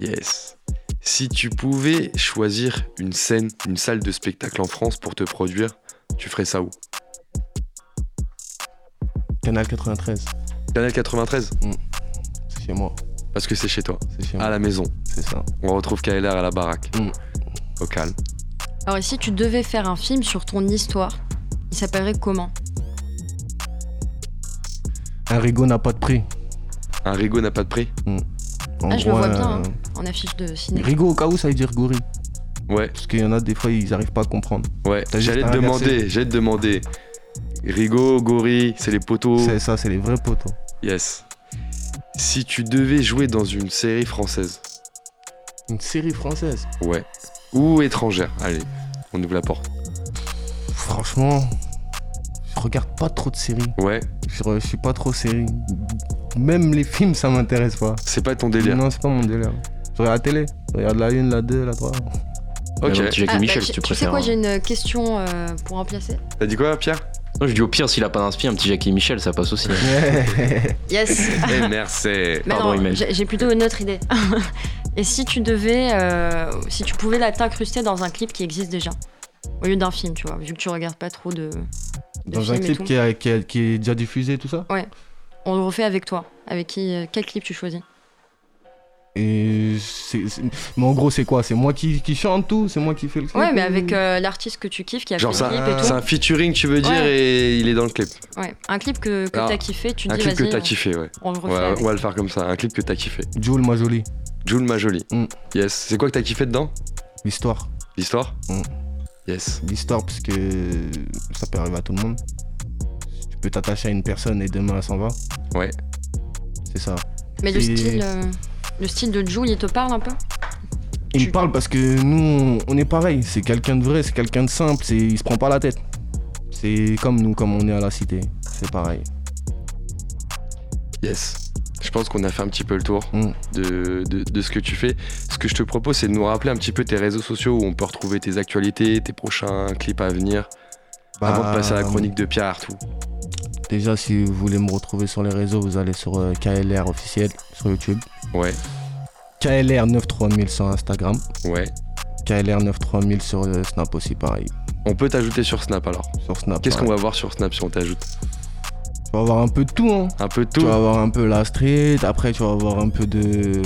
Yes. Si tu pouvais choisir une scène, une salle de spectacle en France pour te produire, tu ferais ça où? Canal 93. Canal 93 C'est chez moi. Parce que c'est chez toi, C'est chez à moi. la maison. C'est ça. On retrouve KLR à la baraque. Mm. Au calme. Alors, et si tu devais faire un film sur ton histoire, il s'appellerait comment? Un rigot n'a pas de prix. Un rigot n'a pas de prix? En Ah, je le vois bien, hein. En affiche de ciné. Rigot au cas où ça veut dire gorille. Ouais, Parce qu'il y en a des fois ils arrivent pas à comprendre. ouais. J'allais te à demander, j'allais te demander. Rigot, gorille, c'est les poteaux. C'est ça, c'est les vrais poteaux. Yes. Si tu devais jouer dans une série française, Une série française? ouais. Ou étrangère, allez, on ouvre la porte. Franchement, je regarde pas trop de séries. Ouais, Je, je suis pas trop série. Même les films, ça m'intéresse pas. c'est pas ton délire. Non, c'est pas mon délire. Je regarde la télé. Je regarde la 1, la 2, la 3. Ok. Jackie Ah, Michel, bah, si tu tu sais préfères. quoi, hein. j'ai une question euh, pour remplacer. T'as dit quoi, Pierre? Non, je dis au pire, s'il a pas d'inspi, un petit Jackie Michel, ça passe aussi. Yes Eh, merci. Mais Pardon, non, j'ai plutôt une autre idée. Et si tu devais, euh, si tu pouvais la t'incruster dans un clip qui existe déjà, au lieu d'un film, tu vois, vu que tu regardes pas trop de, de Dans un et clip qui, a- qui a- qui est déjà diffusé, tout ça? On le refait avec toi. Avec qui, euh, quel clip tu choisis? Et c'est, c'est- Mais en gros, c'est quoi? C'est moi qui, qui chante tout? C'est moi qui fais le clip? Ouais, mais avec euh, l'artiste que tu kiffes, qui a Genre fait le clip et c'est tout. un featuring, tu veux dire, Ouais. et il est dans le clip. Ouais, un clip que, que t'as kiffé, tu Un dis clip que vas-y, t'as on- kiffé, ouais. on le refait. Ouais, on va le faire comme ça, un clip que t'as kiffé. Jules, ma jolie. Jules ma jolie. Mm. Yes. C'est quoi que t'as kiffé dedans? L'histoire. L'histoire? Mm. Yes. L'histoire, parce que ça peut arriver à tout le monde. Tu peux t'attacher à une personne et demain elle s'en va. Ouais. C'est ça. Mais le style, euh, le style de Jules, il te parle un peu Il Tu- me parle parce que nous, on est pareil. C'est quelqu'un de vrai, c'est quelqu'un de simple. C'est, il se prend pas la tête. C'est comme nous, comme on est à la cité. C'est pareil. Yes. Je pense qu'on a fait un petit peu le tour Mm. de, de- de ce que tu fais. Ce que je te propose, c'est de nous rappeler un petit peu tes réseaux sociaux où on peut retrouver tes actualités, tes prochains clips à venir, avant de Bah, passer à la chronique de Pierre Artout. Déjà, si vous voulez me retrouver sur les réseaux, vous allez sur euh, KLR officiel sur YouTube. Ouais, KLR 93000 sur Instagram. ouais. KLR 93000 sur euh, Snap aussi, pareil. On peut t'ajouter sur Snap alors. Sur Snap. Qu'est-ce qu'on va voir sur Snap si on t'ajoute? Tu vas avoir un peu de tout, hein. Un peu de Tu tout vas avoir un peu la street, après tu vas avoir un peu de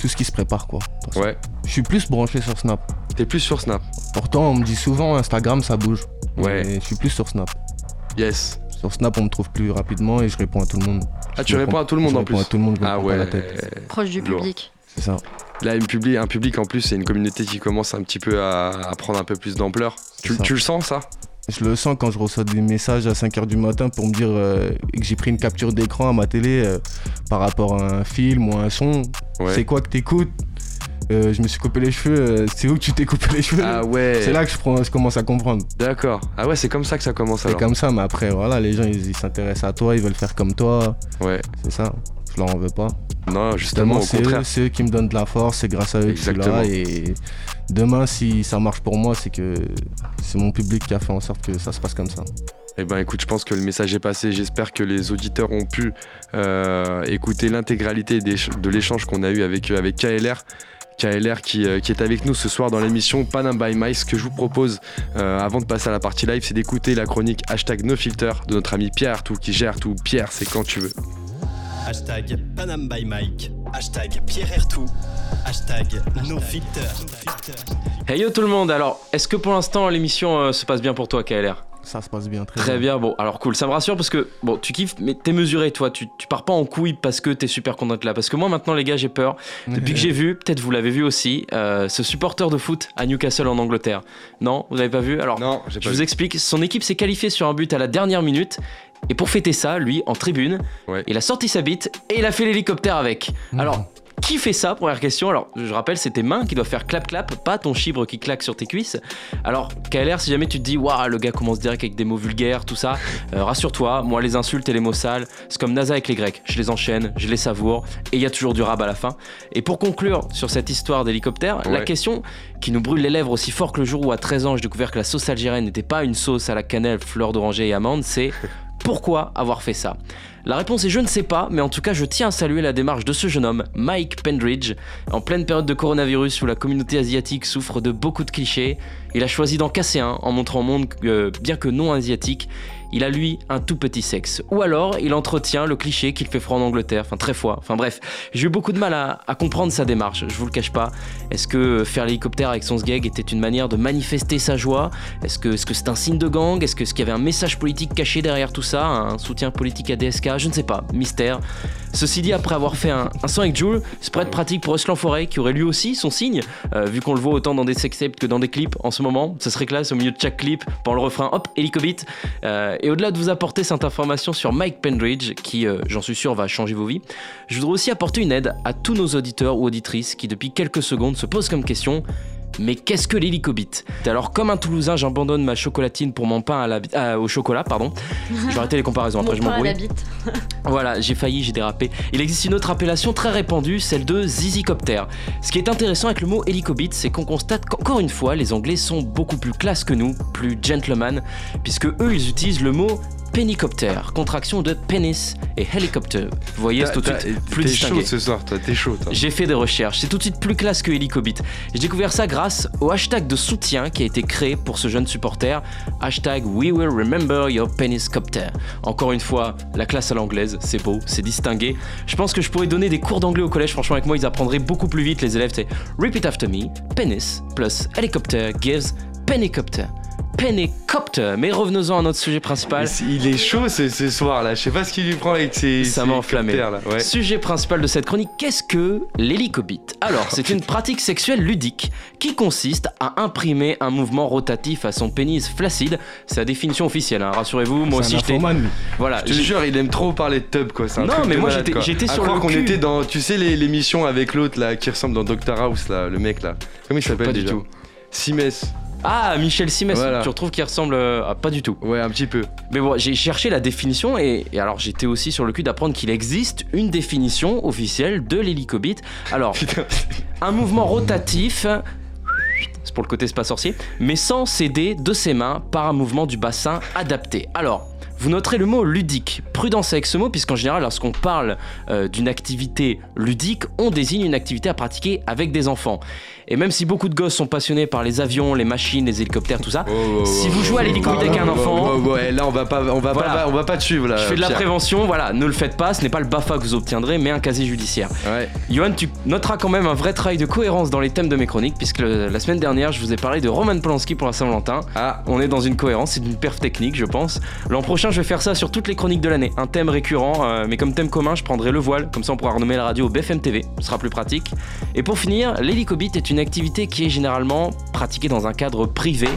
tout ce qui se prépare quoi. Ouais. Je suis plus branché sur Snap. T'es plus sur Snap Pourtant on me dit souvent Instagram ça bouge. Ouais. Mais je suis plus sur Snap. Yes. Sur Snap on me trouve plus rapidement et je réponds à tout le monde. Ah, Je tu réponds à tout le monde je en réponds plus à tout le monde, je Ah ouais. la tête. Proche du public. C'est ça. Là, une public, un public en plus, c'est une communauté qui commence un petit peu à, à prendre un peu plus d'ampleur. Tu, le sens ça? Je le sens quand je reçois des messages à 5h du matin pour me dire euh, que j'ai pris une capture d'écran à ma télé euh, par rapport à un film ou à un son. Ouais. C'est quoi que t'écoutes? Euh, Je me suis coupé les cheveux. euh, c'est où que tu t'es coupé les cheveux Ah ouais. C'est là que je, prends- je commence à comprendre. D'accord. Ah ouais, c'est comme ça que ça commence C'est alors. comme ça, mais après, voilà, les gens, ils s'intéressent à toi, ils veulent faire comme toi. Ouais. C'est ça. Je leur en veux pas. Non, justement, c'est eux, c'est eux qui me donnent de la force, c'est grâce à eux que je suis là. Et demain, si ça marche pour moi, c'est que c'est mon public qui a fait en sorte que ça se passe comme ça. Eh ben écoute, je pense que le message est passé. J'espère que les auditeurs ont pu euh, écouter l'intégralité de l'échange qu'on a eu avec, avec KLR. KLR qui, euh, qui est avec nous ce soir dans l'émission Panam by Mike. Ce que je vous propose euh, avant de passer à la partie live, c'est d'écouter la chronique hashtag NoFilter de notre ami Pierre Artout qui gère tout. Pierre, c'est quand tu veux. Hashtag Panam by Mike. Hashtag Pierre Ertou. Hashtag No Filter. Hey yo tout le monde, alors est-ce que pour l'instant l'émission euh, se passe bien pour toi KLR Ça se passe bien, très, Très bien, bon alors cool, ça me rassure parce que bon tu kiffes mais t'es mesuré toi, tu, tu pars pas en couille parce que t'es super content d'être là. Parce que moi maintenant les gars j'ai peur, depuis que j'ai vu, peut-être vous l'avez vu aussi, euh, ce supporter de foot à Newcastle en Angleterre. Non, vous avez pas vu? Alors Non, je pas vous vu. explique, son équipe s'est qualifiée sur un but à la dernière minute. Et pour fêter ça, lui, en tribune, Ouais. il a sorti sa bite et il a fait l'hélicoptère avec. Alors, qui fait ça Première question? Alors, je rappelle, c'est tes mains qui doivent faire clap-clap, pas ton chibre qui claque sur tes cuisses. Alors, KLR, si jamais tu te dis, waouh, le gars commence direct avec des mots vulgaires, tout ça, euh, rassure-toi, moi, les insultes et les mots sales, c'est comme NASA avec les Grecs. Je les enchaîne, je les savoure, et il y a toujours du rab à la fin. Et pour conclure sur cette histoire d'hélicoptère, la question qui nous brûle les lèvres aussi fort que le jour où, à 13 ans, j'ai découvert que la sauce algérienne n'était pas une sauce à la cannelle, fleur d'oranger et amande, c'est pourquoi avoir fait ça La réponse est je ne sais pas, mais en tout cas je tiens à saluer la démarche de ce jeune homme, Mike Pendridge. En pleine période de coronavirus où la communauté asiatique souffre de beaucoup de clichés, il a choisi d'en casser un en montrant au monde que, bien que non asiatique, il a lui un tout petit sexe. Ou alors il entretient le cliché qu'il fait froid en Angleterre, enfin très froid. Enfin bref, j'ai eu beaucoup de mal à, comprendre sa démarche, je vous le cache pas. Est-ce que faire l'hélicoptère avec son sgeg était une manière de manifester sa joie? Est-ce que c'est un signe de gang? Est-ce qu'il y avait un message politique caché derrière tout ça? Un soutien politique à DSK Je ne sais pas, mystère. Ceci dit, après avoir fait un, son avec Jules, être pratique pour Ruslan Forêt qui aurait lui aussi son signe, euh, vu qu'on le voit autant dans des sextapes que dans des clips en ce moment. Ça serait classe au milieu de chaque clip, pendant le refrain, hop, hélicobit. Euh, et au-delà de vous apporter cette information sur Mike Pendridge, qui, euh, j'en suis sûr, va changer vos vies, je voudrais aussi apporter une aide à tous nos auditeurs ou auditrices qui, depuis quelques secondes, se posent comme question. Mais qu'est-ce que l'hélicobit Alors, comme un Toulousain, j'abandonne ma chocolatine pour mon pain à la, au chocolat, pardon. Je vais arrêter les comparaisons, après je Mon m'embrouille. Voilà, j'ai failli, j'ai dérapé. Il existe une autre appellation très répandue, celle de zizicoptère. Ce qui est intéressant avec le mot hélicobit, c'est qu'on constate qu'encore une fois, les Anglais sont beaucoup plus classe que nous, plus gentleman, puisque eux, ils utilisent le mot pénicoptère, contraction de pénis et helicopter. Vous voyez, c'est tout de suite plus T'es chaud ce soir, toi, t'es chaud, toi. J'ai fait des recherches, c'est tout de suite plus classe que Helicobit. J'ai découvert ça grâce au hashtag de soutien qui a été créé pour ce jeune supporter, hashtag We will remember your peniscopter. Encore une fois, la classe à l'anglaise, c'est beau, c'est distingué. Je pense que je pourrais donner des cours d'anglais au collège, franchement avec moi ils apprendraient beaucoup plus vite les élèves, c'est Repeat after me, penis plus helicopter gives penicopter. Penicopter. Mais revenons-en à notre sujet principal. Il est chaud ce, ce soir là, je sais pas ce qu'il lui prend avec ses. Ça m'a enflammé. coptères, là. Ouais. Sujet principal de cette chronique, qu'est-ce que l'hélicobit Alors, c'est une pratique sexuelle ludique qui consiste à imprimer un mouvement rotatif à son pénis flaccide. C'est la définition officielle, hein, rassurez-vous. Moi aussi, lui. Voilà, Je te jure, il aime trop parler de tub quoi. c'est un Non, truc mais moi, j'étais- j'étais sur le qu'on était dans, tu sais, les- l'émission avec l'autre là qui ressemble dans Doctor House là, le mec là. Comment il s'appelle pas du déjà tout. Ah, Michel Simès, Voilà. tu retrouves qu'il ressemble euh, à pas du tout. Ouais, un petit peu. Mais bon, j'ai cherché la définition et, et alors j'étais aussi sur le cul d'apprendre qu'il existe une définition officielle de l'hélicobit. Alors, un mouvement rotatif, c'est pour le côté c'est pas sorcier, mais sans céder de ses mains par un mouvement du bassin adapté. Alors, vous noterez le mot ludique. Prudence avec ce mot, puisqu'en général, lorsqu'on parle euh, d'une activité ludique, on désigne une activité à pratiquer avec des enfants. Et même si beaucoup de gosses sont passionnés par les avions, les machines, les hélicoptères, tout ça, Oh, oh, si oh, vous oh, jouez à l'hélicoptère avec un enfant, oh, oh, ouais, là on va pas, on va Voilà. pas, on va pas te suivre là. je fais de la Pierre. prévention, voilà, ne le faites pas, ce n'est pas le BAFA que vous obtiendrez, mais un casier judiciaire. Ouais. Johan, tu noteras quand même un vrai travail de cohérence dans les thèmes de mes chroniques, puisque le- la semaine dernière, je vous ai parlé de Roman Polanski pour la Saint-Valentin. Ah, On est dans une cohérence, c'est une perf technique, je pense. L'an prochain, je vais faire ça sur toutes les chroniques de l'année. Un thème récurrent, euh, mais comme thème commun, je prendrai le voile, comme ça on pourra renommer la radio BFM TV, ce sera plus pratique. Et pour finir, l'hélicobit est une activité qui est généralement pratiquée dans un cadre privé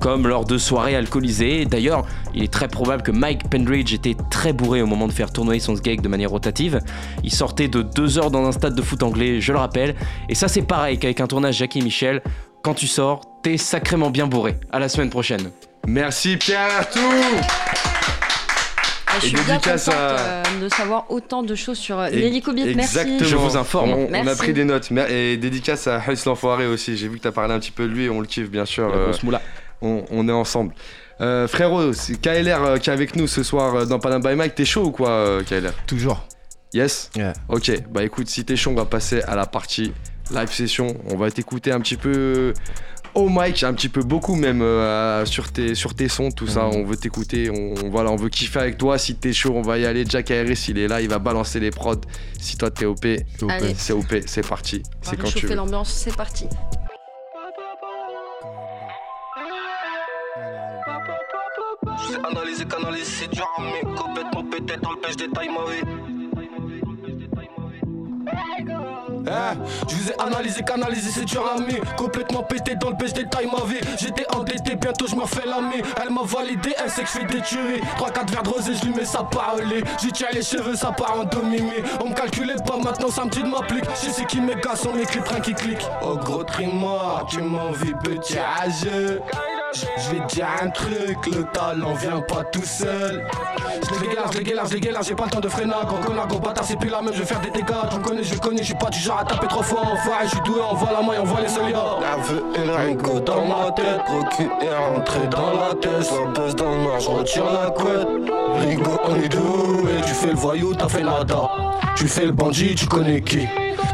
comme lors de soirées alcoolisées. D'ailleurs, il est très probable que Mike Pendridge était très bourré au moment de faire tournoyer son sgeg de manière rotative. Il sortait de deux heures dans un stade de foot anglais, je le rappelle. Et ça, c'est pareil qu'avec un tournage Jackie et Michel. Quand tu sors, t'es sacrément bien bourré. À la semaine prochaine. Merci Pierre Artout Ah, je Et suis bien contente à- euh, de savoir autant de choses sur euh, l'hélicobit. Merci. Exactement. Je vous informe. On, on a pris des notes. Et dédicace à Huss l'enfoiré aussi. J'ai vu que t'as parlé un petit peu de lui et on le kiffe bien sûr. Euh, on, on est ensemble. Euh, frérot, c'est KLR euh, qui est avec nous ce soir euh, dans Panam by Mike. T'es chaud ou quoi, euh, KLR Toujours. Yes? Yeah. Ok, bah écoute, si t'es chaud, on va passer à la partie live session. On va t'écouter un petit peu. Au mic, un petit peu beaucoup même euh, sur, tes, sur tes sons, tout ça. On veut t'écouter, on, voilà, on veut kiffer avec toi. Si t'es chaud, on va y aller. Jack Harris, il est là, il va balancer les prods. Si toi t'es OP, c'est OP, c'est parti. C'est quand tu veux. l'ambiance, c'est parti. Je sais analyser, canaliser, c'est dur à mais complètement pété dans le pêche détaille ma vie. Eh, je vous ai analysé, canalisé, c'est dur à mais complètement pété dans le pêche détaille ma vie. J'étais endetté, bientôt je me refais l'ami. Elle m'a validé, elle sait que je fais des tueries. 3-4 verres de rosé, je lui mets sa parler. J'y tiens les cheveux, ça part en demi On me calculait pas maintenant, ça me dit de m'applique. Je sais qui mes gars sont écrits, train qui clique. Oh gros trimor, tu m'envies petit âgeux. Je vais dire un truc, le talent vient pas tout seul. Je les galère, je les je les j'ai pas le temps de freiner. Quand connard, gros bâtard, c'est plus la même, je vais faire des dégâts. Me connais, je connais, je suis pas du genre à taper trop fort. Enfoiré, je suis doué, on voit la main, on voit les solides. Nerveux et ringo dans ma tête, procuré rentré dans la tête. La baisse dans le noir, je retire la couette. Rigo, on est doué, tu fais le voyou, t'as fait nada. Tu fais le bandit, tu connais qui?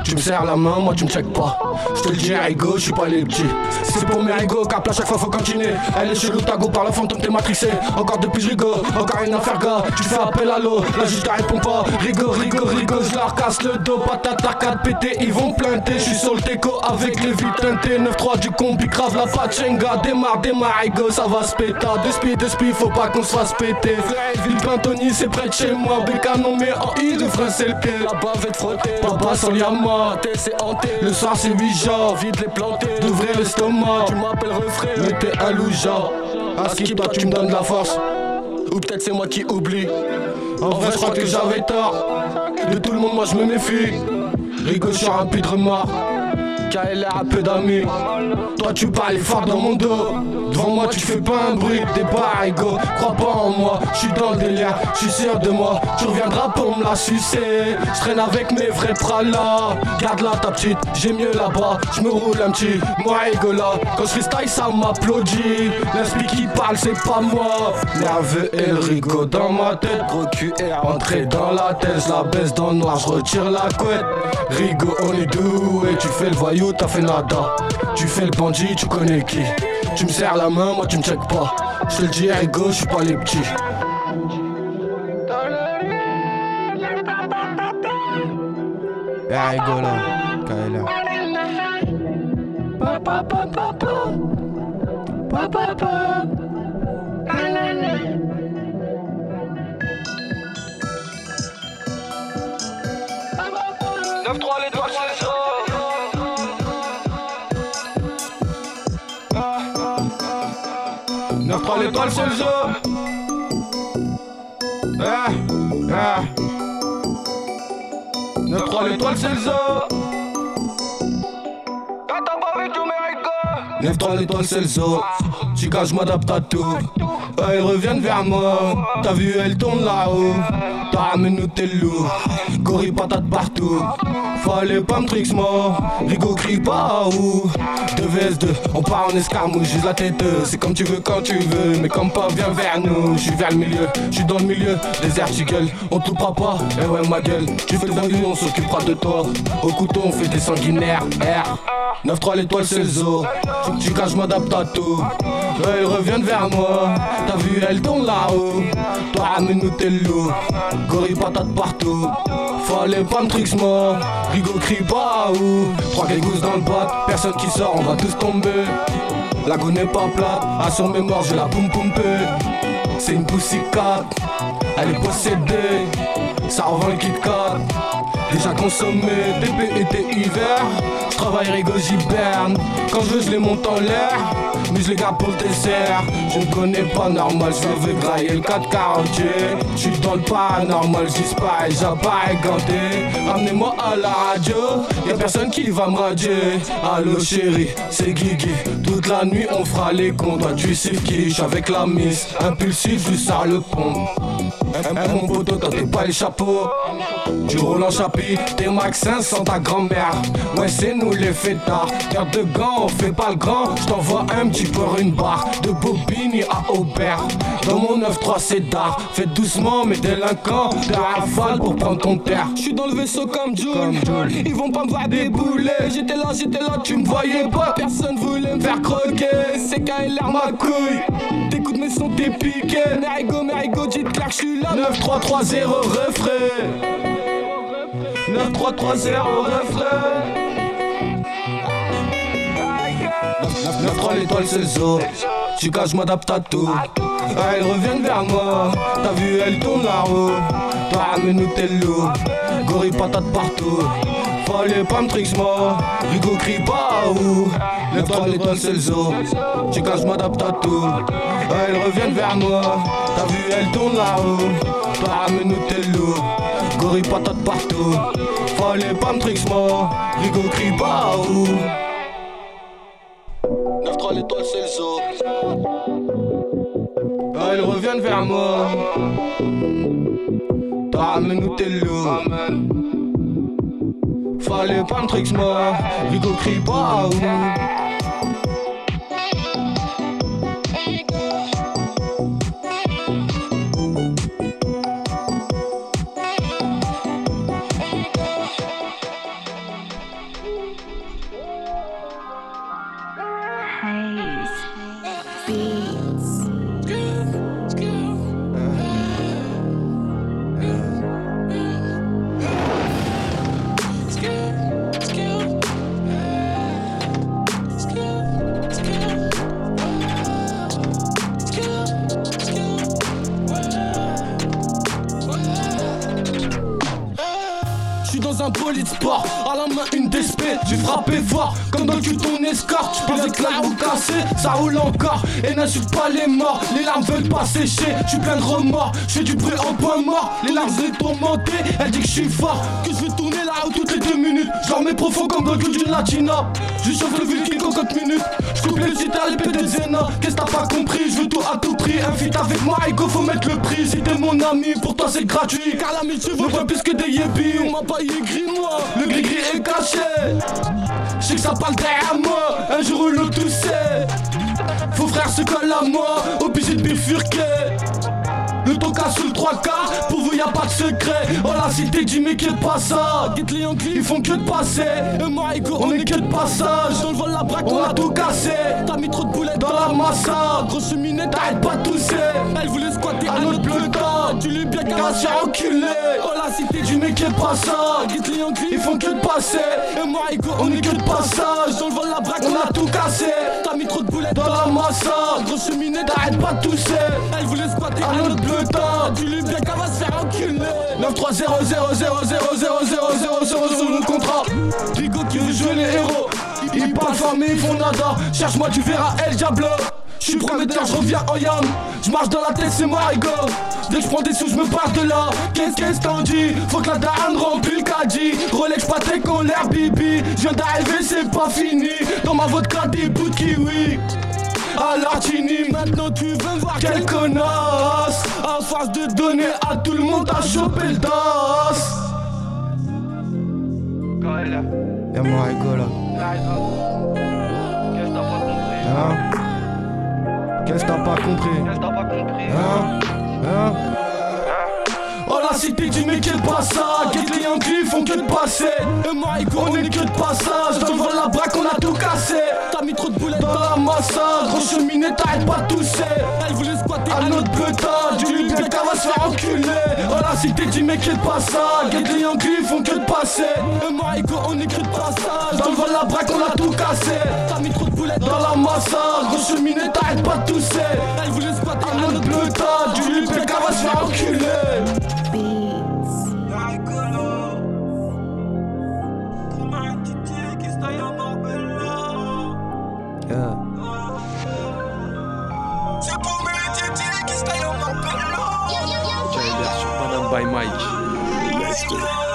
Tu me serres la main, moi tu me check pas. Je te le dis, Rigo, je suis pas les petits. C'est pour mes Rigo, cap à chaque fois faut continuer. Elle est chelou, ta go par le fantôme, t'es matrixé. Encore depuis je rigole, encore une affaire, gars. Tu fais appel à l'eau, la juge t'as répond pas. Rigo, Rigo, Rigo, je leur casse le dos. Patate arcade pété, ils vont planter. Je suis sur le teco avec les vies teintées. 9-3 du combi, grave la pachenga. Démarre, démarre, Rigo, ça va se péter. De speed, de speed, faut pas qu'on se fasse péter. Ville Pintoni, c'est près de chez moi. Bécanon, mais en I de c'est le quai. La bavette frottée, papa sans yama. c'est hanté. Le soir, c'est 8 jours. Vite les planter, d'ouvrir l'estomac. Tu m'appelles refrain, mais t'es un louja. Qui, toi, tu me donnes de la force. Ou peut-être c'est moi qui oublie. En vrai, je crois que j'avais tort. De tout le monde, moi je me méfie. Rigo sur un puits de remords. KLR a peu d'amis. Toi, tu parles fort dans mon dos. Devant moi, tu fais pas un bruit. Pas Rigo, crois pas en moi. Je suis dans le délire, je suis sûr de moi. Tu reviendras pour me la sucer. Je traîne avec mes vrais pralas. Garde-la ta petite, j'ai mieux là-bas. Je me roule un petit, moi Rigo là. Quand je freestyle, ça m'applaudit. L'esprit qui parle, c'est pas moi. Nerveux et le Rigo dans ma tête. Gros QR entré dans la tête. La baisse dans le noir, je retire la couette. Rigo, on est doué. Tu fais le voyou, t'as fait nada. Tu fais le bandit, tu connais qui? Tu me serres la main, moi tu me check pas. Je te le dis, Rigo, je suis pas les petits. Ah, rigole là, KLR. Neuf trois l'étoile, c'est le jeu. Ah, ah. 9-3 l'étoile, c'est le jeu. 9-3 l'étoile, c'est le zoo. Chica, je m'adapte à tout. Ils reviennent vers moi. T'as vu, elle tourne là-haut. T'as ramené tes loups. Gorille patate partout. Fallait pas me tricks, moi. Rigo crie pas où. 2 vs 2, on part en escarmouche. J'use la tête, c'est comme tu veux quand tu veux. Mais comme pas, viens vers nous. J'suis vers le milieu, j'suis dans le milieu. Les articles, on tout pas. Eh ouais, ma gueule. Tu fais le vendu, on s'occupera de toi. Au couteau, on fait des sanguinaires. R. 9-3 l'étoile, c'est le zoo. Faut que tu caches, m'adapte à tout. Ils reviennent vers moi. T'as vu, elle tourne là-haut. Toi, ramène-nous tes loups. Gorille patate partout. Fallait pas me moi. Rigo crie où. Trois gousses dans le bat. Personne qui sort, on va tous tomber. La go n'est pas plate. À son mémoire, je la poum poumper. C'est une poussicate. Elle est possédée. Ça revend le Kit Kat. Déjà consommé, TP été hiver. Je travaille Rigo j'hiberne. Quand je veux, je les monte en l'air. Mais je les garde pour le dessert. Je ne connais pas normal, je veux grailler le 440. Je suis dans le paranormal, j'espère, j'apparais ganté. Ramenez-moi à la radio, y'a personne qui va me radier. Allo chérie, c'est Guigui. Toute la nuit on fera les. Toi tu sais qui, avec la miss. Impulsif, sors le pont. Eh mon poteau, toi t'es pas les chapeaux. Tu roules en chapitre, t'es max 500 ta grand-mère. Ouais, c'est nous les fêtards. Garde de gants, on fait pas le grand. Je t'envoie un petit peu une barre de Bobigny à Aubert. Dans mon 9-3 c'est d'art. Fais doucement, mais délinquant. De rafale pour prendre ton terre. Je suis dans le vaisseau comme Jules. Ils vont pas me voir débouler. J'étais là, j'étais là, tu me voyais pas. Personne voulait me faire croquer. c'est KLR ma couille. T'écoutes mes sons, t'es piqué. Merigo, Merigo, j'suis. 9-3-3-0 refrain. 9-3-3-0 refrain. 9-3 l'étoile c'est zo Tu je m'adapte à tout. Ah, Elles reviennent vers moi. T'as vu elle tourne la roue Toi ramène-nous tes loups. Gorille patate partout Fallait pas me tricks moi. Rigo crie pas où L'étoile l'étoile c'est le zoo. Tu caches, je m'adapte à tout. Elles reviennent vers moi. T'as vu elle tourne la roue ramène-nous tes loups. Gorille patate partout. Fallait pas me tricks moi. Rigo crie pas où 9-3 l'étoile c'est le zoo. Elles reviennent vers moi. Ramène-nous tes loups Fallait pas me tricks crie pas où ça roule encore, et n'insulte pas les morts, les larmes veulent pas sécher, j'suis plein de remords, j'fais du bruit en point mort, les larmes veulent tourmenter, elle dit que j'suis fort, que je vais tourner la roue toutes les deux minutes, j'en mets profond comme dans le d'une latina, je chauffe le viking en 50 minutes, j'coupe les cités à l'épée de Zena, qu'est-ce t'as pas compris, je veux tout à tout prix, un avec moi, Ego faut mettre le prix, si t'es mon ami, pour toi c'est gratuit, car l'amitié vaut bien plus que des yébis, on m'a pas aigri moi, le gris-gris est caché, je sais que ça parle derrière moi, un jour ou l'autre tout sait, se colle à moi, obligé de bifurquer. Le toca sous le 3 quarts, pour vous y a pas de secret. Oh la cité dit mais qu'est pas ça ils font que de passer. Et moi Ego, on est que de passage. Dans le vol la braque, on a tout cassé. T'as mis trop de boulettes dans la massa. Grosse cheminée, t'arrêtes pas de tousser. Elle voulait squatter à notre peloton. Tu lui bien faire enculer. Oh la cité dit mais qu'est pas ça ils font que de passer. Et moi Ego, on est que de passage. Dans le braque, on a tout cassé. T'as mis trop de boulettes dans la massa. Grosse cheminée, t'arrêtes pas de tousser. Elle voulait squatter à notre peloton. Tu lui bien qu'elle va se faire enculer. 9 3 0 0 0 0 0 0 0 0 0 le contrat. Rigo qui veut jouer les héros. Ils parlent fort mais ils font nada. Cherche-moi, tu verras El Diablo. J'suis prometteur, j'reviens en yam. J'marche dans la tête, c'est moi, Rigo. Dès que j'prends des sous, j'me pars de là. Qu'est-ce qu'est-ce t'en dis? Faut que la daronne remplit le caddie. Rolex, Patek, on l'air bibi. J'viens d'arriver, c'est pas fini. Dans ma vodka, des bouts de kiwi. À l'artini, maintenant tu veux voir quel connasse À force de donner à tout le monde, t'as chopé le das Y'a moi Rigo là Hein? Qu'est-ce que t'as pas compris Hein Hein La cité du mec qu'elle passe ça Guette les Yankees font que de passer. Et on est que de passage. Dans le vol la braque on a tout cassé. T'as mis trop de boulettes dans la massa Gros cheminée t'arrêtes pas de tousser. Elle voulait squatter à notre putain. Du lui qu'elle va se faire enculer. Oh la cité du mec qu'elle passe ça Guette les Yankees font que de passer. Et on est que de passage. Dans le vol la braque on a tout cassé. T'as mis trop de boulettes dans la massa Gros cheminée t'arrêtes pas de tousser. Elle voulait squatter à notre putain. Du lui qu'elle va se faire enculer by Mike. Je lui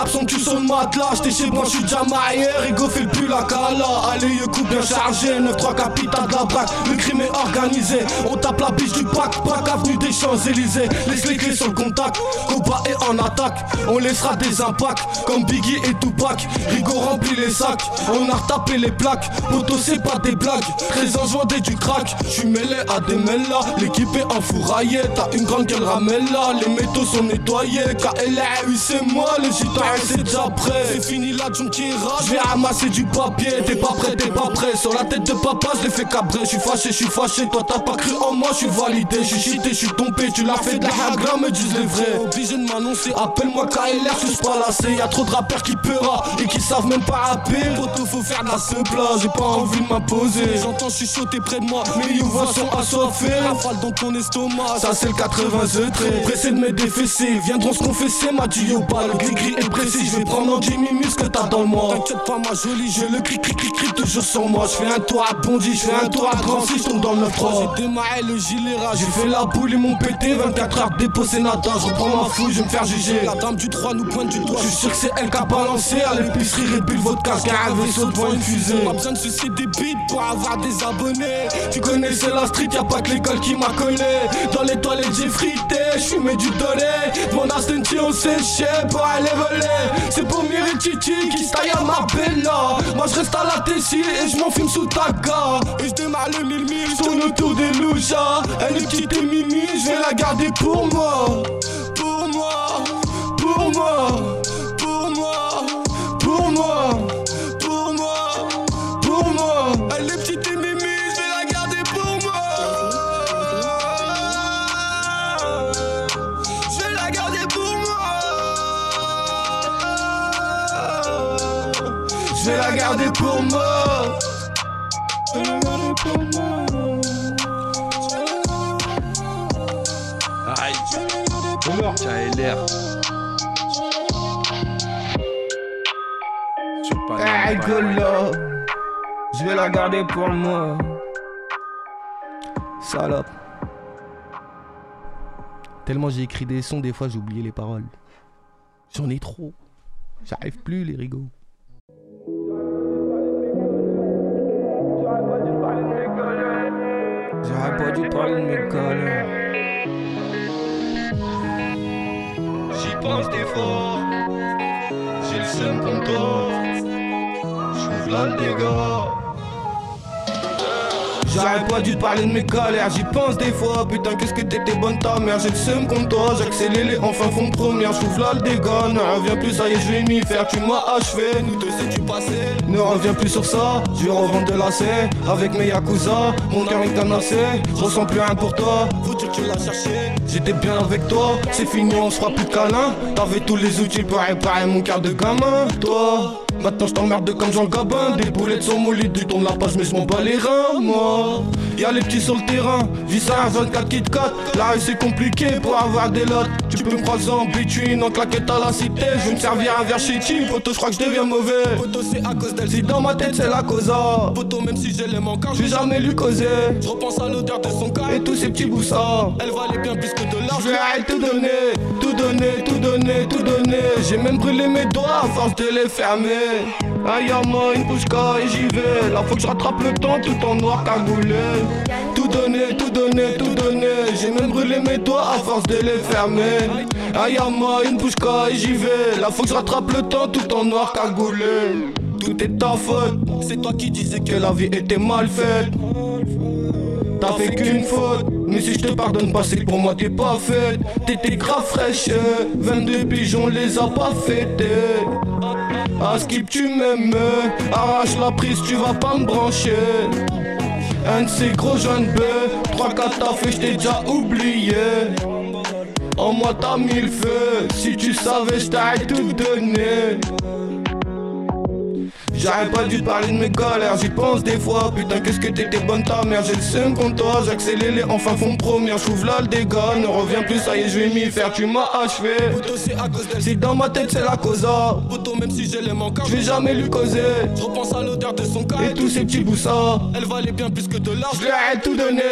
tape son cul sur le matelas, j'étais chez moi, j'suis déjà marié, Rigo fait le pull à cala. Allez, yeux coup bien chargé, 9-3 capital de la Le crime est organisé, on tape la biche du pack Braque avenue des Champs-Élysées, laisse les clés sur le contact. Combat est en attaque, on laissera des impacts Comme Biggie et Tupac, Rigo remplit les sacs. On a retapé les plaques, moto c'est pas des blagues. Très enjoindé du crack, j'suis mêlé à des là L'équipe est enfouraillée, t'as une grande qu'elle ramène là Les métaux sont nettoyés, KLR, oui c'est moi le Si t'as c'est prêt. C'est fini la rage. Je vais ramasser du papier. T'es pas prêt, t'es pas prêt. Sur la tête de papa, je l'ai fait cabrer. Je suis fâché, je suis fâché. Toi, t'as pas cru en moi, je suis validé. Je suis cheaté, je suis tombé. Tu l'as fait de la hagra, me disent les vrais. Obligé de m'annoncer. Appelle-moi KLR, je suis pas lassé. Y'a trop de rappeurs qui peura et qui savent même pas rapper. Poto, faut faire de la plat. J'ai pas envie de m'imposer. J'entends chuchoter près de moi. Mes voix sont assoiffés. Rafale dans ton estomac. Ça, c'est le 80 très Pressé de me défaisser. Viendront se confesser. M'a pas le est précis. Je vais prendre en Jimmy que t'as dans le moi. T'inquiète pas, ma jolie. Je le cri, cri, cri, cri toujours sur moi. Je fais un tour à Bondy. Je fais un tour à si je tombe dans le 9-3. J'ai démarré le gilet rage. J'ai fait la boule, ils m'ont pété. 24 heures déposé Nata. Je reprends ma fouille, je vais me faire juger. La dame du 3 nous pointe du doigt. Je suis sûr que c'est elle qui a balancé. À l'épicerie, répile votre casque. Un vaisseau devant une fusée. Pas besoin de sucer des bites pour avoir des abonnés. Tu connais, c'est la street, y'a pas que l'école qui m'a collé. Dans les toilettes, j'ai frité. J'fumais du dolé. Mon Aston on pour aller voler. C'est pour Miri Titi qui se taille à ma bella. Moi, je reste à la Tessie et je m'enfume sous ta gare. Et je démarre le mille mille. Tourne autour des loujas. Elle est petite et mimi, je vais la garder pour moi. Pour moi, pour moi. Garder pour moi. Je vais la garder pour moi. Aïe. Bonheur. KLR. Hey, là. Je vais la garder pour moi. Salope. Tellement j'ai écrit des sons, des fois j'ai oublié les paroles. J'en ai trop. J'arrive plus les rigots. J'aurais pas dû parler de mes galères. J'y pense des fois. J'ai le seum toi. J'ouvre là le dégât. J'aurais pas dû parler de mes galères, j'y pense des fois. Putain, qu'est-ce que t'étais bonne ta mère. J'ai le seum comme toi, j'accélère les enfin font première. J'ouvre là le dégât, ne reviens plus, ça y est, je vais m'y faire. Tu m'as achevé, nous deux c'est du passé. Ne reviens plus sur ça, je vais revendre de lacets. Avec mes yakuza, mon cœur est canassé. Je ressens plus rien pour toi, dire que tu l'as cherché. J'étais bien avec toi, c'est fini, on se plus câlin. T'avais tous les outils pour réparer mon cœur de gamin. Toi, maintenant je t'emmerde comme Jean Gabin. Des boulettes sur mon lit, du tourne la page, mais je m'en bats les reins, moi. Y'a les petits sur le terrain, vis ça 24 Kit 4 La rue c'est compliqué pour avoir des lots Tu peux me croiser en between, en claquette à la cité. Je vais me servir un verre chez Tim, poto je crois que je deviens mauvais. Poto c'est à cause d'elle, si dans ma tête c'est la causa. Poto même si j'ai les manquants, j'ai jamais lu causer Je repense à l'odeur de son corps. Et tous ces petits boussards. Elle valait bien plus que de l'argent Je vais arrêter tout donner, tout donner, tout donner, tout donner. J'ai même brûlé mes doigts à force de les fermer Aïe moi une pouchka et j'y vais. Là faut que je rattrape le temps tout en noir cagoulé. Tout donner, tout donner, tout donner J'ai même brûlé mes doigts à force de les fermer. Aïe moi une pouchka et j'y vais. Là faut que je rattrape le temps tout en noir cagoulé. Tout est ta faute. C'est toi qui disais que la vie était mal faite T'as fait qu'une faute mais si je te pardonne pas, c'est que pour moi t'es pas faite. T'étais grave fraîche, 22 pigeons les a pas fêtés. À skip, tu m'aimes, arrache la prise, tu vas pas me brancher. Un de ces gros jeunes bœufs, 3-4 t'as fait, j't'ai déjà oublié. En moi t'as mis le feu, si tu savais, j't'aurais tout donné. J'arrête pas dû parler de mes galères, j'y pense des fois. Putain, qu'est-ce que t'étais bonne ta mère, j'ai le seum contre toi. J'accélère les enfin font première, j'ouvre là le dégât. Ne reviens plus, ça y est, je vais m'y faire, tu m'as achevé. Si dans ma tête, c'est la causa. Même si j'ai les je vais jamais lui causer. Je repense à l'odeur de son corps et tous ces petits boussards. Elle valait bien plus que de l'argent. Je lui ai tout donné,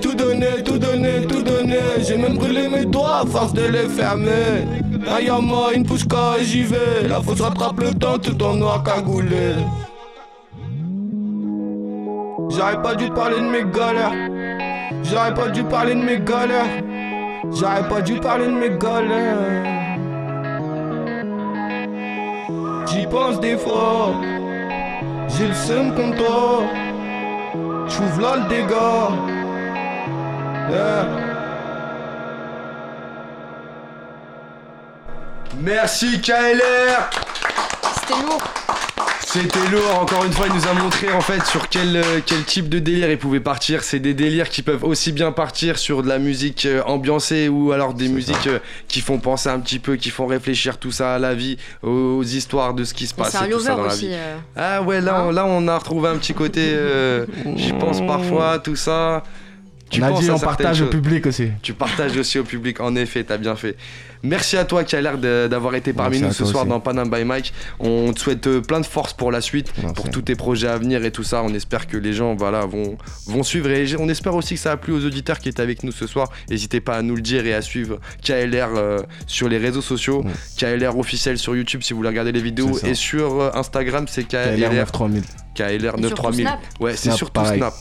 tout donné, tout donné, tout donné. J'ai même brûlé mes doigts à force de les fermer. Aïe moi une pouchka et j'y vais. La faut se rattrape le temps tout en noir cagoulé. J'aurais pas dû parler de mes galères. J'aurais pas dû parler de mes galères. J'aurais pas dû parler de mes galères. J'y pense des fois. J'ai le seum contre toi. J'ouvre là le dégât. Merci KLR C'était lourd. C'était lourd, encore une fois, il nous a montré en fait sur quel, euh, quel type de délire il pouvait partir. C'est des délires qui peuvent aussi bien partir sur de la musique euh, ambiancée ou alors des musiques euh, qui font penser un petit peu, qui font réfléchir tout ça à la vie, aux, histoires de ce qui se passe C'est un tout ça lover dans la aussi. vie. euh. Ah ouais, là, on, là on a retrouvé un petit côté, euh, j'y pense parfois, tout ça. Tu On a penses dit on partage au public aussi. Tu partages aussi au public, en effet, t'as bien fait. Merci à toi qui a l'air d'avoir été parmi Merci nous ce soir aussi. dans Panam by Mike. On te souhaite euh, plein de force pour la suite, Merci. pour tous tes projets à venir et tout ça. On espère que les gens voilà, vont, vont suivre et on espère aussi que ça a plu aux auditeurs qui étaient avec nous ce soir. N'hésitez pas à nous le dire et à suivre KLR euh, sur les réseaux sociaux. KLR officiel sur YouTube si vous voulez regarder les vidéos et sur euh, Instagram c'est KLR KLR 93000. KLR Et surtout 93000. Snap. Ouais, c'est Snap, surtout pareil. Snap.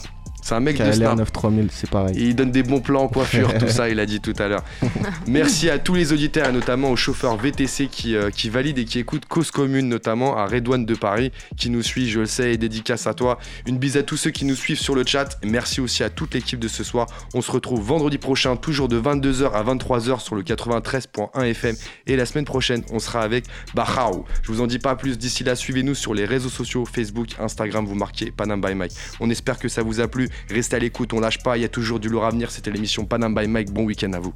C'est un mec de KLR Snap. 93000, c'est pareil. Et il donne des bons plans en coiffure, tout ça, il a dit tout à l'heure. Merci à tous les auditeurs et notamment aux chauffeurs VTC qui, euh, qui valident et qui écoutent Cause Commune, notamment à Redouane de Paris qui nous suit, je le sais, et dédicace à toi. Une bise à tous ceux qui nous suivent sur le chat. Merci aussi à toute l'équipe de ce soir. On se retrouve vendredi prochain, toujours de 22h à 23h sur le 93.1 FM. Et la semaine prochaine, on sera avec Bahao. Je vous en dis pas plus. D'ici là, suivez-nous sur les réseaux sociaux Facebook, Instagram, vous marquez Panam by Mike. On espère que ça vous a plu. Restez à l'écoute, on lâche pas. Il y a toujours du lourd à venir. C'était l'émission Panam by Mike. Bon week-end à vous.